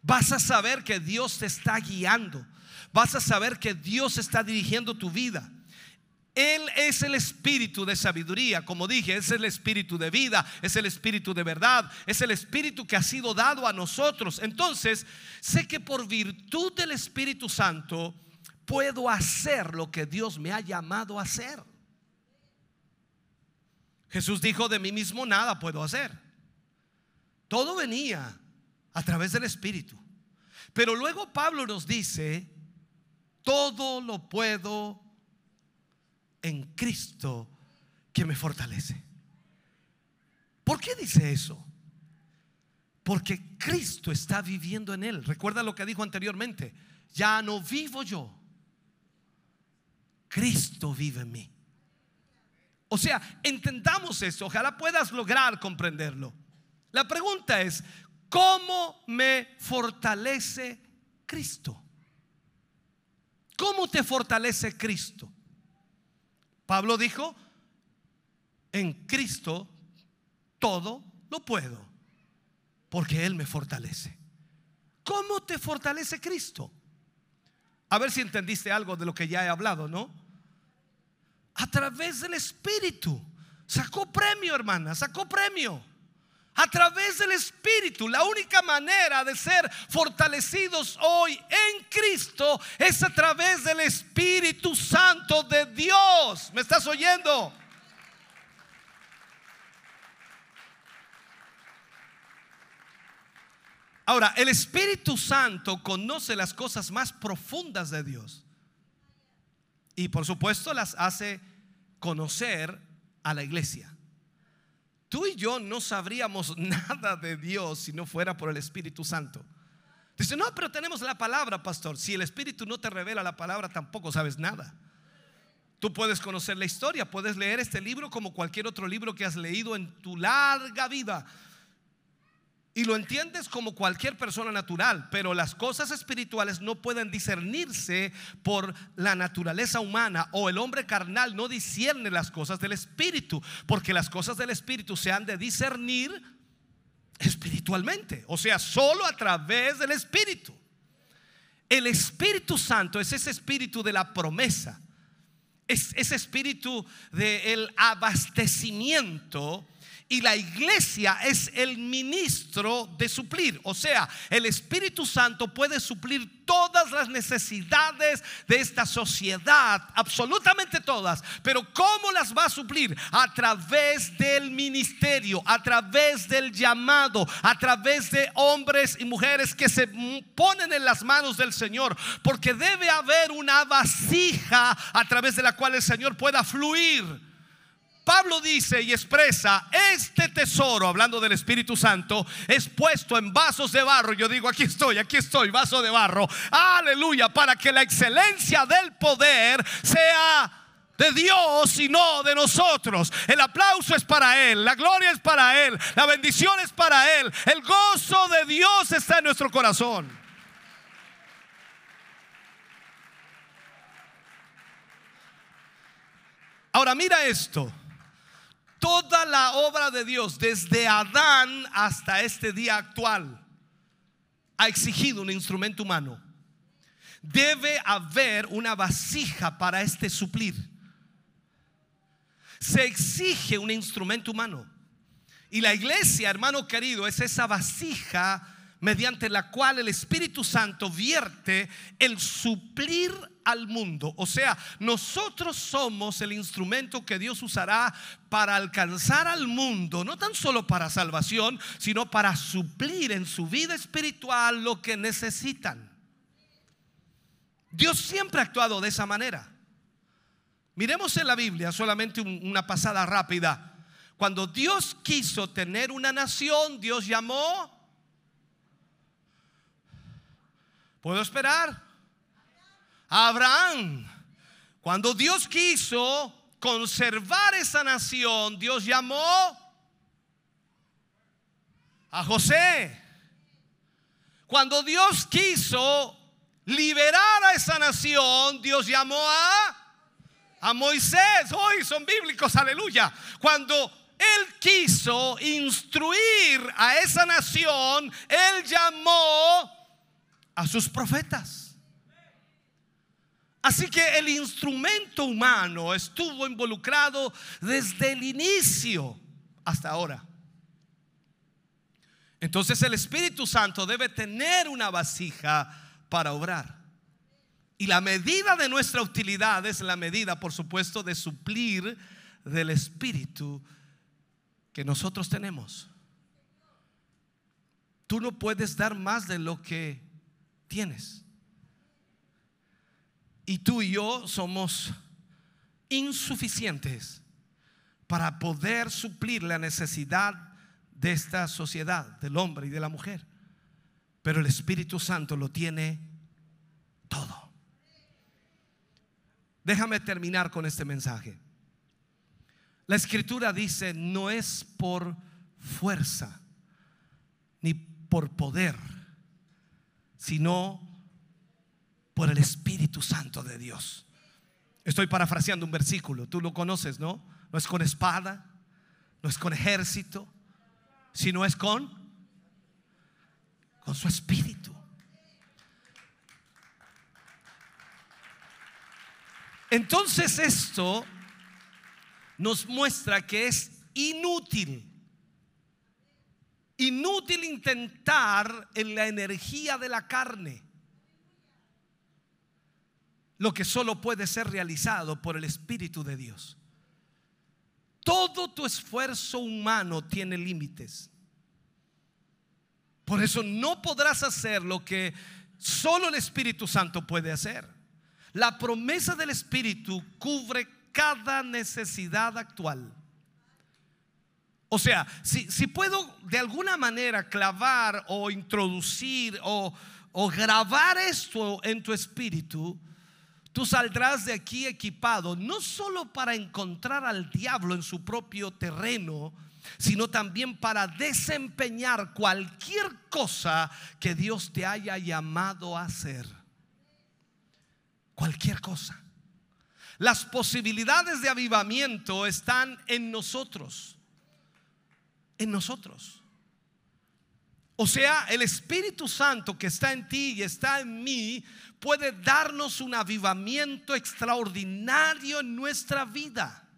Vas a saber que Dios te está guiando. Vas a saber que Dios está dirigiendo tu vida. Él es el espíritu de sabiduría, como dije, es el espíritu de vida, es el espíritu de verdad, es el espíritu que ha sido dado a nosotros. Entonces, sé que por virtud del Espíritu Santo puedo hacer lo que Dios me ha llamado a hacer. Jesús dijo, de mí mismo nada puedo hacer. Todo venía a través del Espíritu. Pero luego Pablo nos dice, todo lo puedo en Cristo que me fortalece. ¿Por qué dice eso? Porque Cristo está viviendo en él. Recuerda lo que dijo anteriormente. Ya no vivo yo. Cristo vive en mí. O sea, entendamos eso, ojalá puedas lograr comprenderlo. La pregunta es, ¿cómo me fortalece Cristo? ¿Cómo te fortalece Cristo? Pablo dijo, en Cristo todo lo puedo, porque Él me fortalece. ¿Cómo te fortalece Cristo? A ver si entendiste algo de lo que ya he hablado, ¿no? a través del Espíritu. Sacó premio, hermana, sacó premio. A través del Espíritu. La única manera de ser fortalecidos hoy en Cristo es a través del Espíritu Santo de Dios. ¿Me estás oyendo? Ahora, el Espíritu Santo conoce las cosas más profundas de Dios. Y por supuesto las hace conocer a la iglesia. Tú y yo no sabríamos (laughs) nada de Dios si no fuera por el Espíritu Santo. Dice, no, pero tenemos la palabra, pastor. Si el Espíritu no te revela la palabra, tampoco sabes nada. Tú puedes conocer la historia, puedes leer este libro como cualquier otro libro que has leído en tu larga vida. Y lo entiendes como cualquier persona natural, pero las cosas espirituales no pueden discernirse por la naturaleza humana o el hombre carnal no discierne las cosas del espíritu, porque las cosas del espíritu se han de discernir espiritualmente, o sea, solo a través del espíritu. El Espíritu Santo es ese espíritu de la promesa, es ese espíritu del abastecimiento y la iglesia es el ministro de suplir. O sea, el Espíritu Santo puede suplir todas las necesidades de esta sociedad, absolutamente todas. Pero ¿cómo las va a suplir? A través del ministerio, a través del llamado, a través de hombres y mujeres que se ponen en las manos del Señor. Porque debe haber una vasija a través de la cual el Señor pueda fluir. Pablo dice y expresa, este tesoro, hablando del Espíritu Santo, es puesto en vasos de barro. Yo digo, aquí estoy, aquí estoy, vaso de barro. Aleluya, para que la excelencia del poder sea de Dios y no de nosotros. El aplauso es para Él, la gloria es para Él, la bendición es para Él, el gozo de Dios está en nuestro corazón. Ahora mira esto. Toda la obra de Dios, desde Adán hasta este día actual, ha exigido un instrumento humano. Debe haber una vasija para este suplir. Se exige un instrumento humano. Y la iglesia, hermano querido, es esa vasija mediante la cual el Espíritu Santo vierte el suplir al mundo. O sea, nosotros somos el instrumento que Dios usará para alcanzar al mundo, no tan solo para salvación, sino para suplir en su vida espiritual lo que necesitan. Dios siempre ha actuado de esa manera. Miremos en la Biblia solamente una pasada rápida. Cuando Dios quiso tener una nación, Dios llamó ¿Puedo esperar? Abraham. Cuando Dios quiso conservar esa nación, Dios llamó a José. Cuando Dios quiso liberar a esa nación, Dios llamó a a Moisés. Hoy son bíblicos, aleluya. Cuando él quiso instruir a esa nación, él llamó a sus profetas. Así que el instrumento humano estuvo involucrado desde el inicio hasta ahora. Entonces el Espíritu Santo debe tener una vasija para obrar. Y la medida de nuestra utilidad es la medida, por supuesto, de suplir del Espíritu que nosotros tenemos. Tú no puedes dar más de lo que tienes. Y tú y yo somos insuficientes para poder suplir la necesidad de esta sociedad, del hombre y de la mujer. Pero el Espíritu Santo lo tiene todo. Déjame terminar con este mensaje. La escritura dice, no es por fuerza ni por poder sino por el Espíritu Santo de Dios. Estoy parafraseando un versículo, tú lo conoces, ¿no? No es con espada, no es con ejército, sino es con con su espíritu. Entonces esto nos muestra que es inútil Inútil intentar en la energía de la carne lo que solo puede ser realizado por el Espíritu de Dios. Todo tu esfuerzo humano tiene límites. Por eso no podrás hacer lo que solo el Espíritu Santo puede hacer. La promesa del Espíritu cubre cada necesidad actual. O sea, si, puedo de alguna manera clavar o introducir o, o grabar esto en tu espíritu, tú saldrás de aquí equipado, no solo para encontrar al diablo en su propio terreno, sino también para desempeñar cualquier cosa que Dios te haya llamado a hacer. Cualquier cosa. Las posibilidades de avivamiento están en nosotros. En nosotros. O sea, el Espíritu Santo que está en ti y está en mí puede darnos un avivamiento extraordinario en nuestra vida.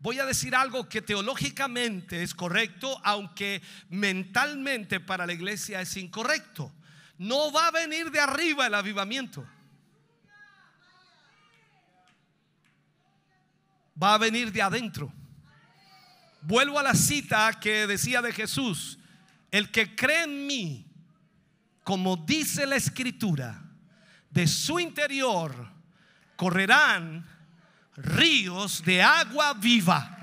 Voy a decir algo que teológicamente es correcto, aunque mentalmente para la iglesia es incorrecto. No va a venir de arriba el avivamiento. Va a venir de adentro. Vuelvo a la cita que decía de Jesús. El que cree en mí, como dice la escritura, de su interior correrán ríos de agua viva.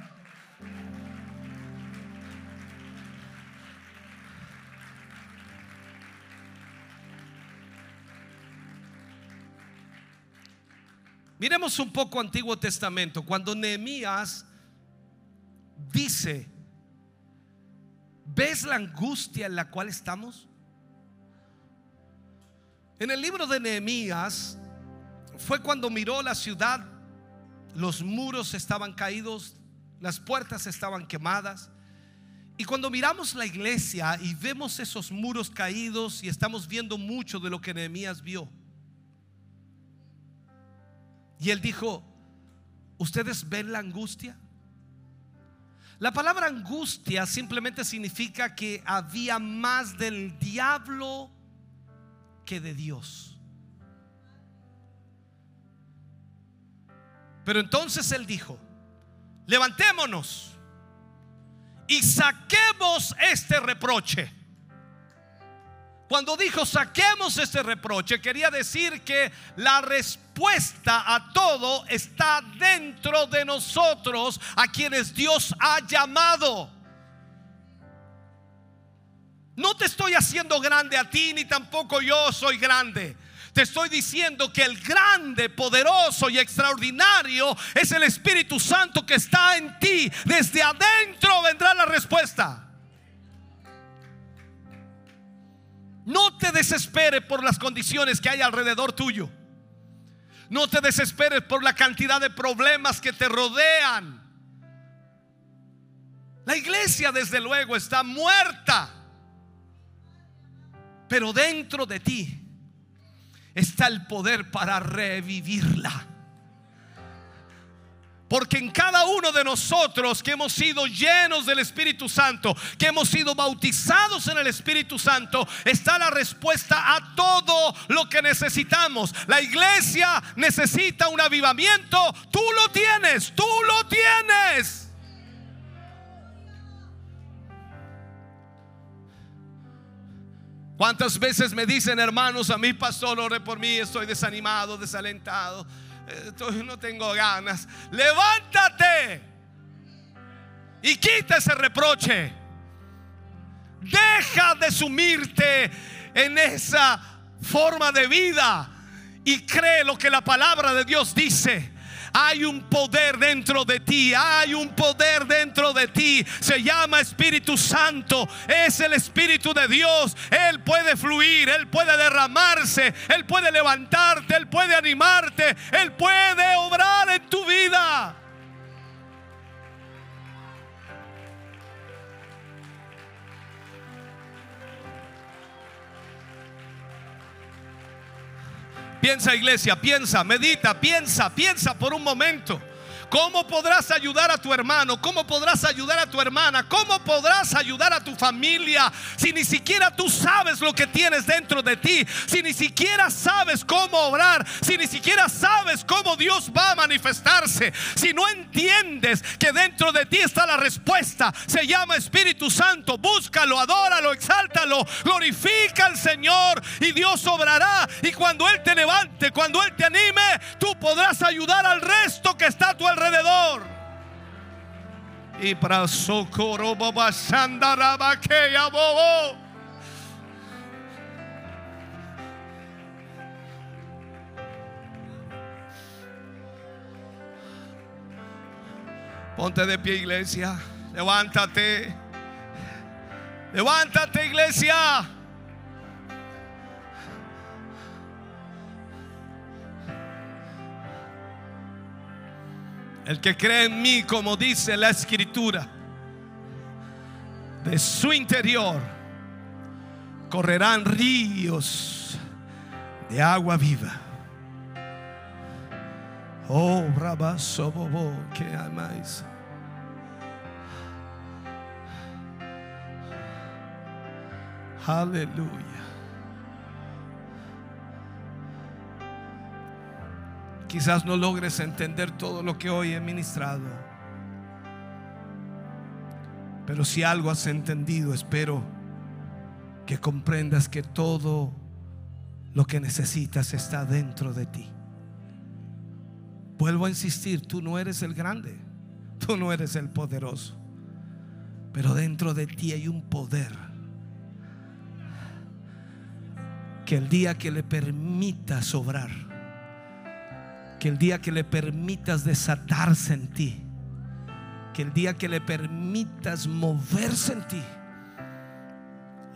Miremos un poco Antiguo Testamento, cuando Nehemías dice, ¿ves la angustia en la cual estamos? En el libro de Nehemías fue cuando miró la ciudad los muros estaban caídos, las puertas estaban quemadas. Y cuando miramos la iglesia y vemos esos muros caídos y estamos viendo mucho de lo que Nehemías vio. Y él dijo, ¿ustedes ven la angustia? La palabra angustia simplemente significa que había más del diablo que de Dios. Pero entonces él dijo, levantémonos y saquemos este reproche. Cuando dijo saquemos este reproche, quería decir que la respuesta a todo está dentro de nosotros, a quienes Dios ha llamado. No te estoy haciendo grande a ti, ni tampoco yo soy grande. Te estoy diciendo que el grande, poderoso y extraordinario es el Espíritu Santo que está en ti. Desde adentro vendrá la respuesta. No te desesperes por las condiciones que hay alrededor tuyo. No te desesperes por la cantidad de problemas que te rodean. La iglesia desde luego está muerta. Pero dentro de ti está el poder para revivirla. Porque en cada uno de nosotros que hemos sido llenos del Espíritu Santo, que hemos sido bautizados en el Espíritu Santo, está la respuesta a todo lo que necesitamos. La iglesia necesita un avivamiento. Tú lo tienes, tú lo tienes. ¿Cuántas veces me dicen hermanos a mí, pastor, ore por mí, estoy desanimado, desalentado, no tengo ganas? Levántate y quita ese reproche. Deja de sumirte en esa forma de vida y cree lo que la palabra de Dios dice. Hay un poder dentro de ti, hay un poder dentro de ti. Se llama Espíritu Santo, es el Espíritu de Dios. Él puede fluir, Él puede derramarse, Él puede levantarte, Él puede animarte, Él puede obrar en tu vida. Piensa iglesia, piensa, medita, piensa, piensa por un momento. ¿Cómo podrás ayudar a tu hermano? ¿Cómo podrás ayudar a tu hermana? ¿Cómo podrás ayudar a tu familia si ni siquiera tú sabes lo que tienes dentro de ti? Si ni siquiera sabes cómo obrar, si ni siquiera sabes cómo Dios va a manifestarse, si no entiendes que dentro de ti está la respuesta, se llama Espíritu Santo, búscalo, adóralo, exáltalo, glorifica al Señor y Dios obrará. Y cuando Él te levante, cuando Él te anime, tú podrás ayudar al resto que está a tu alrededor alrededor. Y para socorro bobo. Ponte de pie, iglesia. Levántate. Levántate, iglesia. El que cree en mí, como dice la escritura, de su interior correrán ríos de agua viva. Oh, Bobo, que amáis. Aleluya. Quizás no logres entender todo lo que hoy he ministrado. Pero si algo has entendido, espero que comprendas que todo lo que necesitas está dentro de ti. Vuelvo a insistir, tú no eres el grande, tú no eres el poderoso, pero dentro de ti hay un poder que el día que le permitas obrar, que el día que le permitas desatarse en ti, que el día que le permitas moverse en ti,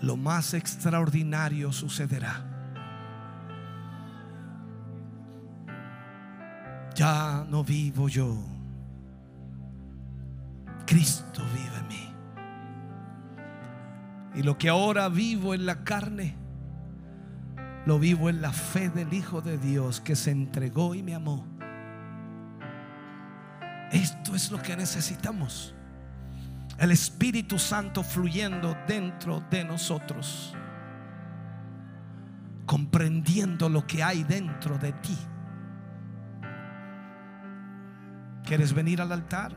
lo más extraordinario sucederá. Ya no vivo yo, Cristo vive en mí. Y lo que ahora vivo en la carne, lo vivo en la fe del Hijo de Dios que se entregó y me amó. Esto es lo que necesitamos. El Espíritu Santo fluyendo dentro de nosotros. Comprendiendo lo que hay dentro de ti. ¿Quieres venir al altar?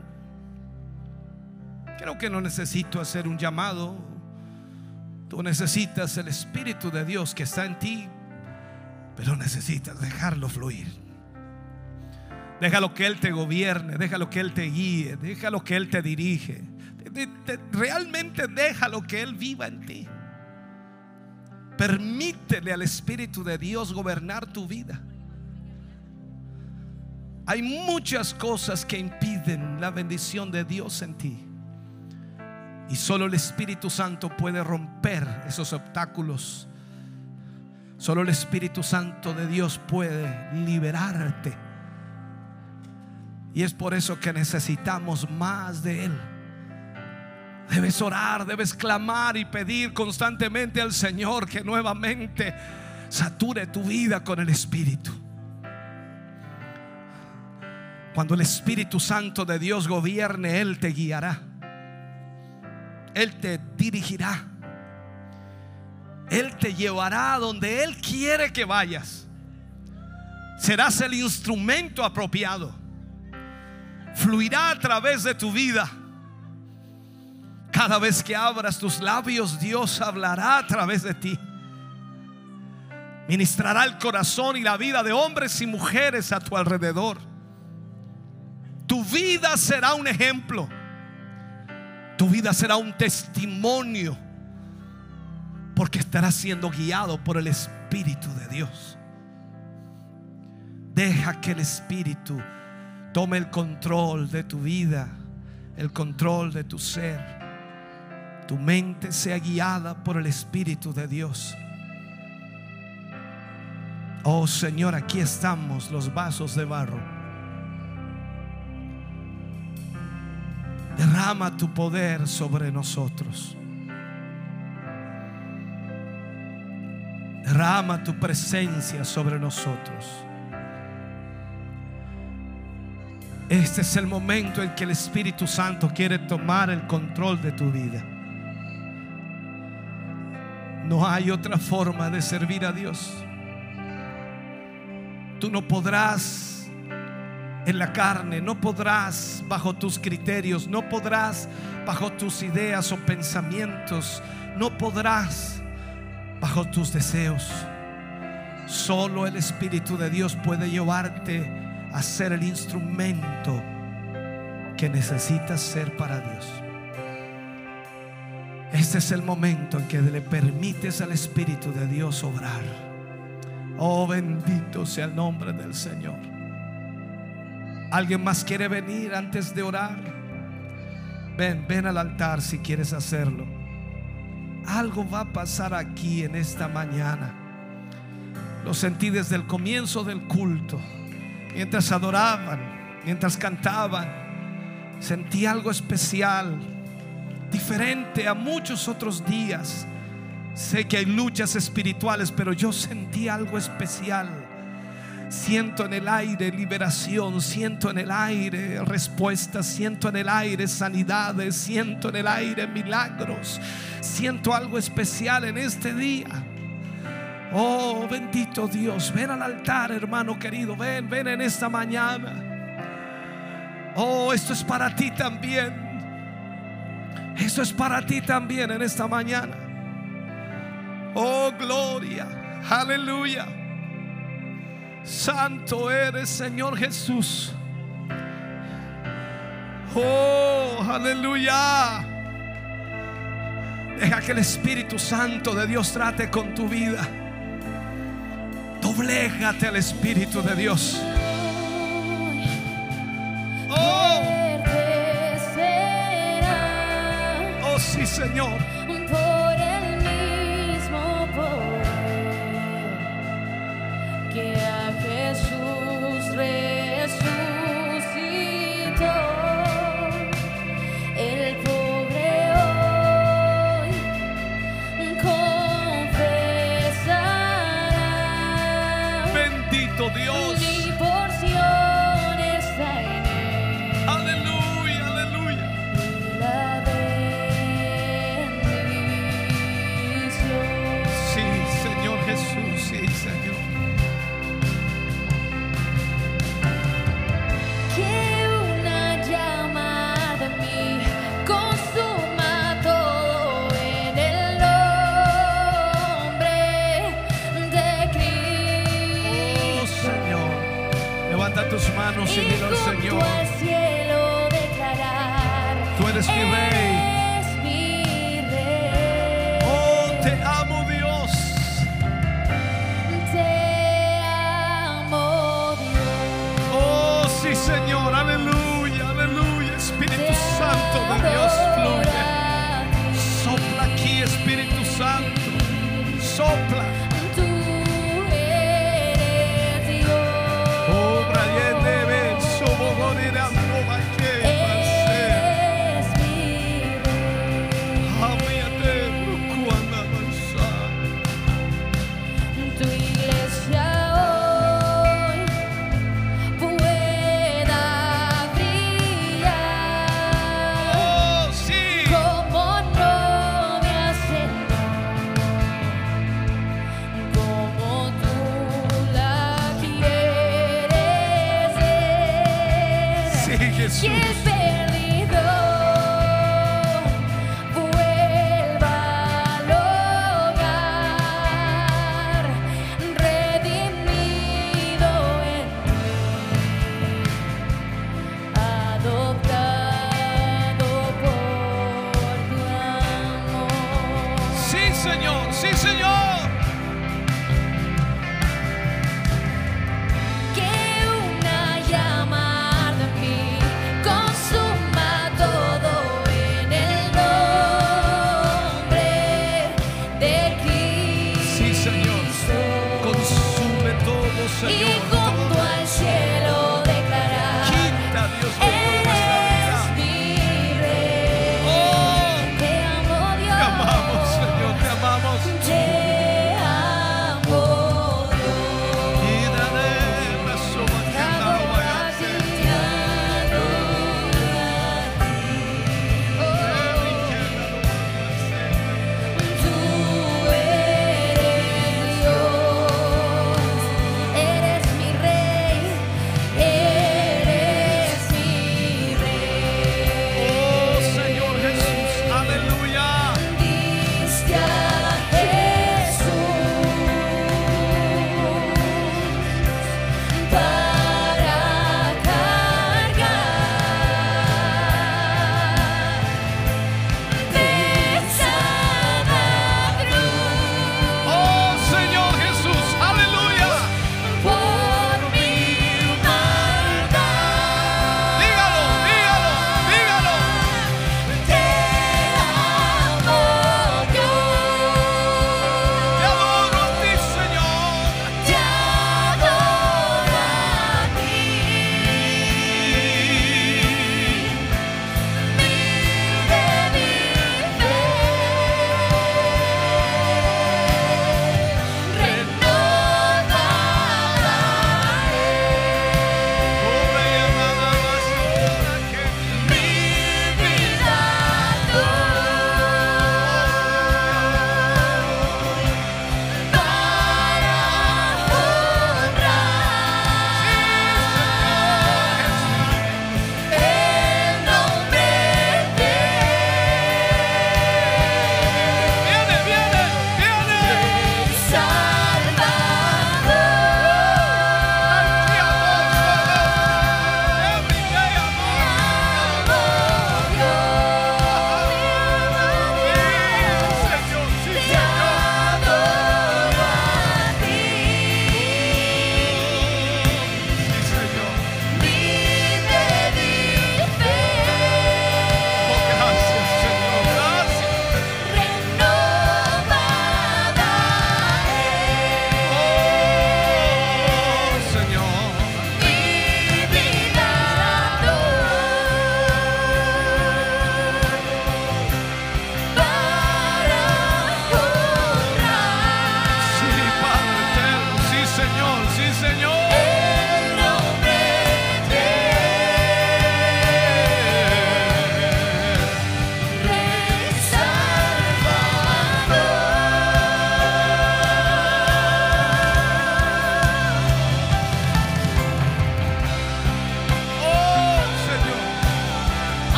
Creo que no necesito hacer un llamado. Tú necesitas el Espíritu de Dios que está en ti pero necesitas dejarlo fluir. Déjalo que Él te gobierne, déjalo que Él te guíe, déjalo que Él te dirige. Realmente déjalo que Él viva en ti. Permítele al Espíritu de Dios gobernar tu vida. Hay muchas cosas que impiden la bendición de Dios en ti. Y solo el Espíritu Santo puede romper esos obstáculos Solo el Espíritu Santo de Dios puede liberarte. Y es por eso que necesitamos más de Él. Debes orar, debes clamar y pedir constantemente al Señor que nuevamente sature tu vida con el Espíritu. Cuando el Espíritu Santo de Dios gobierne, Él te guiará. Él te dirigirá. Él te llevará a donde Él quiere que vayas. Serás el instrumento apropiado. Fluirá a través de tu vida. Cada vez que abras tus labios, Dios hablará a través de ti. Ministrará el corazón y la vida de hombres y mujeres a tu alrededor. Tu vida será un ejemplo. Tu vida será un testimonio porque estarás siendo guiado por el Espíritu de Dios. Deja que el Espíritu tome el control de tu vida, el control de tu ser. Tu mente sea guiada por el Espíritu de Dios. Oh Señor, aquí estamos los vasos de barro. Derrama tu poder sobre nosotros. Derrama tu presencia sobre nosotros. Este es el momento en que el Espíritu Santo quiere tomar el control de tu vida. No hay otra forma de servir a Dios. Tú no podrás en la carne, no podrás bajo tus criterios, no podrás bajo tus ideas o pensamientos, no podrás bajo tus deseos. Solo el Espíritu de Dios puede llevarte a ser el instrumento que necesitas ser para Dios. Este es el momento en que le permites al Espíritu de Dios obrar. Oh, bendito sea el nombre del Señor. ¿Alguien más quiere venir antes de orar? Ven, ven al altar si quieres hacerlo. Algo va a pasar aquí en esta mañana. Lo sentí desde el comienzo del culto. Mientras adoraban, mientras cantaban, sentí algo especial, diferente a muchos otros días. Sé que hay luchas espirituales, pero yo sentí algo especial. Siento en el aire liberación, siento en el aire respuestas, siento en el aire sanidades, siento en el aire milagros, siento algo especial en este día. Oh, bendito Dios, ven al altar, hermano querido, ven, ven en esta mañana. Oh, esto es para ti también. Esto es para ti también en esta mañana. Oh, gloria. Aleluya. Santo eres, Señor Jesús. Oh, aleluya. Deja que el Espíritu Santo de Dios trate con tu vida. Doblégate al Espíritu de Dios. Oh, oh sí, Señor.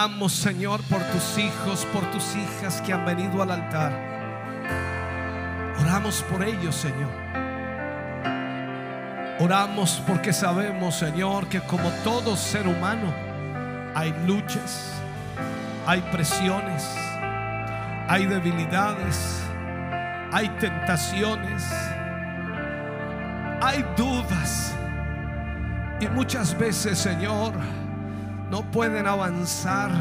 Oramos, Señor, por tus hijos, por tus hijas que han venido al altar. Oramos por ellos, Señor. Oramos porque sabemos, Señor, que como todo ser humano hay luchas, hay presiones, hay debilidades, hay tentaciones, hay dudas. Y muchas veces, Señor, no pueden avanzar,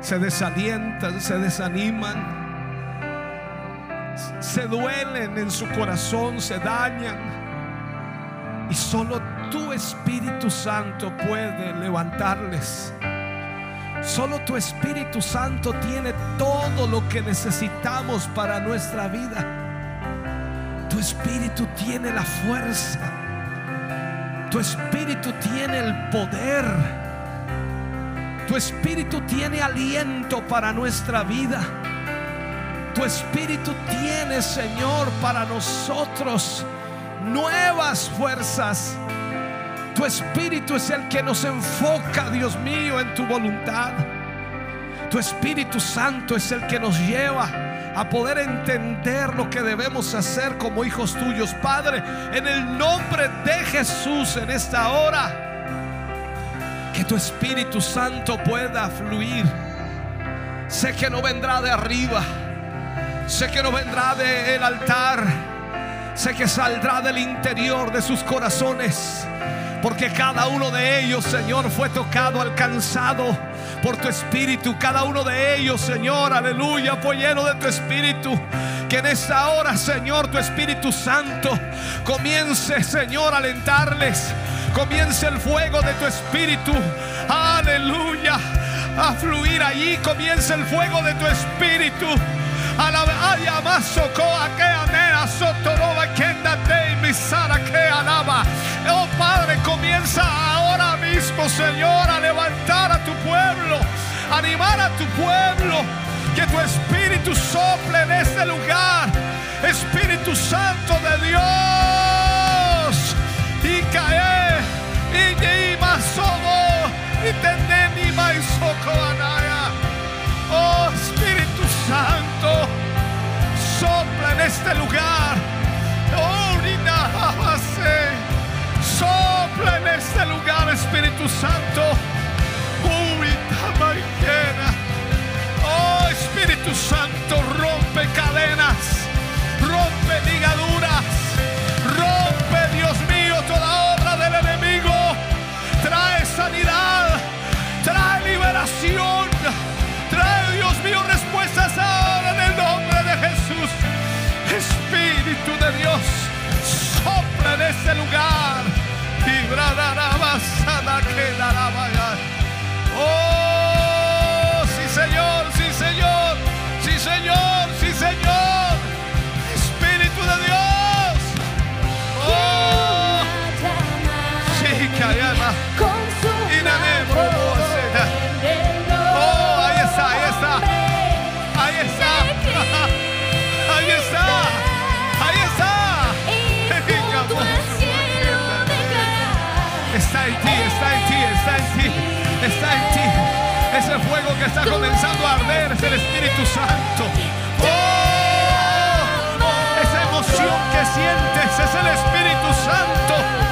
se desalientan, se desaniman, se duelen en su corazón, se dañan. Y solo tu Espíritu Santo puede levantarles. Solo tu Espíritu Santo tiene todo lo que necesitamos para nuestra vida. Tu Espíritu tiene la fuerza. Tu Espíritu tiene el poder. Tu Espíritu tiene aliento para nuestra vida. Tu Espíritu tiene, Señor, para nosotros nuevas fuerzas. Tu Espíritu es el que nos enfoca, Dios mío, en tu voluntad. Tu Espíritu Santo es el que nos lleva a poder entender lo que debemos hacer como hijos tuyos. Padre, en el nombre de Jesús en esta hora, que tu Espíritu Santo pueda fluir. Sé que no vendrá de arriba, sé que no vendrá del altar, sé que saldrá del interior de sus corazones. Porque cada uno de ellos, Señor, fue tocado, alcanzado por tu espíritu. Cada uno de ellos, Señor, aleluya, fue lleno de tu espíritu. Que en esta hora, Señor, tu Espíritu Santo comience, Señor, a alentarles. Comience el fuego de tu espíritu. Aleluya. A fluir allí. Comience el fuego de tu espíritu. Oh Padre, comienza ahora mismo, Señor, a levantar a tu pueblo, animar a tu pueblo. Que tu Espíritu sople en este lugar. Espíritu Santo de Dios. Y masobo. Y teneni maisoko anaya. Oh Espíritu Santo. Sopla en este lugar. Oh. Sopla en este lugar, Espíritu Santo. Oh Espíritu Santo, rompe cadenas, rompe ligaduras, Espíritu de Dios, sopla en este lugar. Vibrará que dará Oh, sí Señor, Está en ti, está en ti, está en ti, está en ti. Ese fuego que está comenzando a arder es el Espíritu Santo. ¡Oh! Esa emoción que sientes es el Espíritu Santo.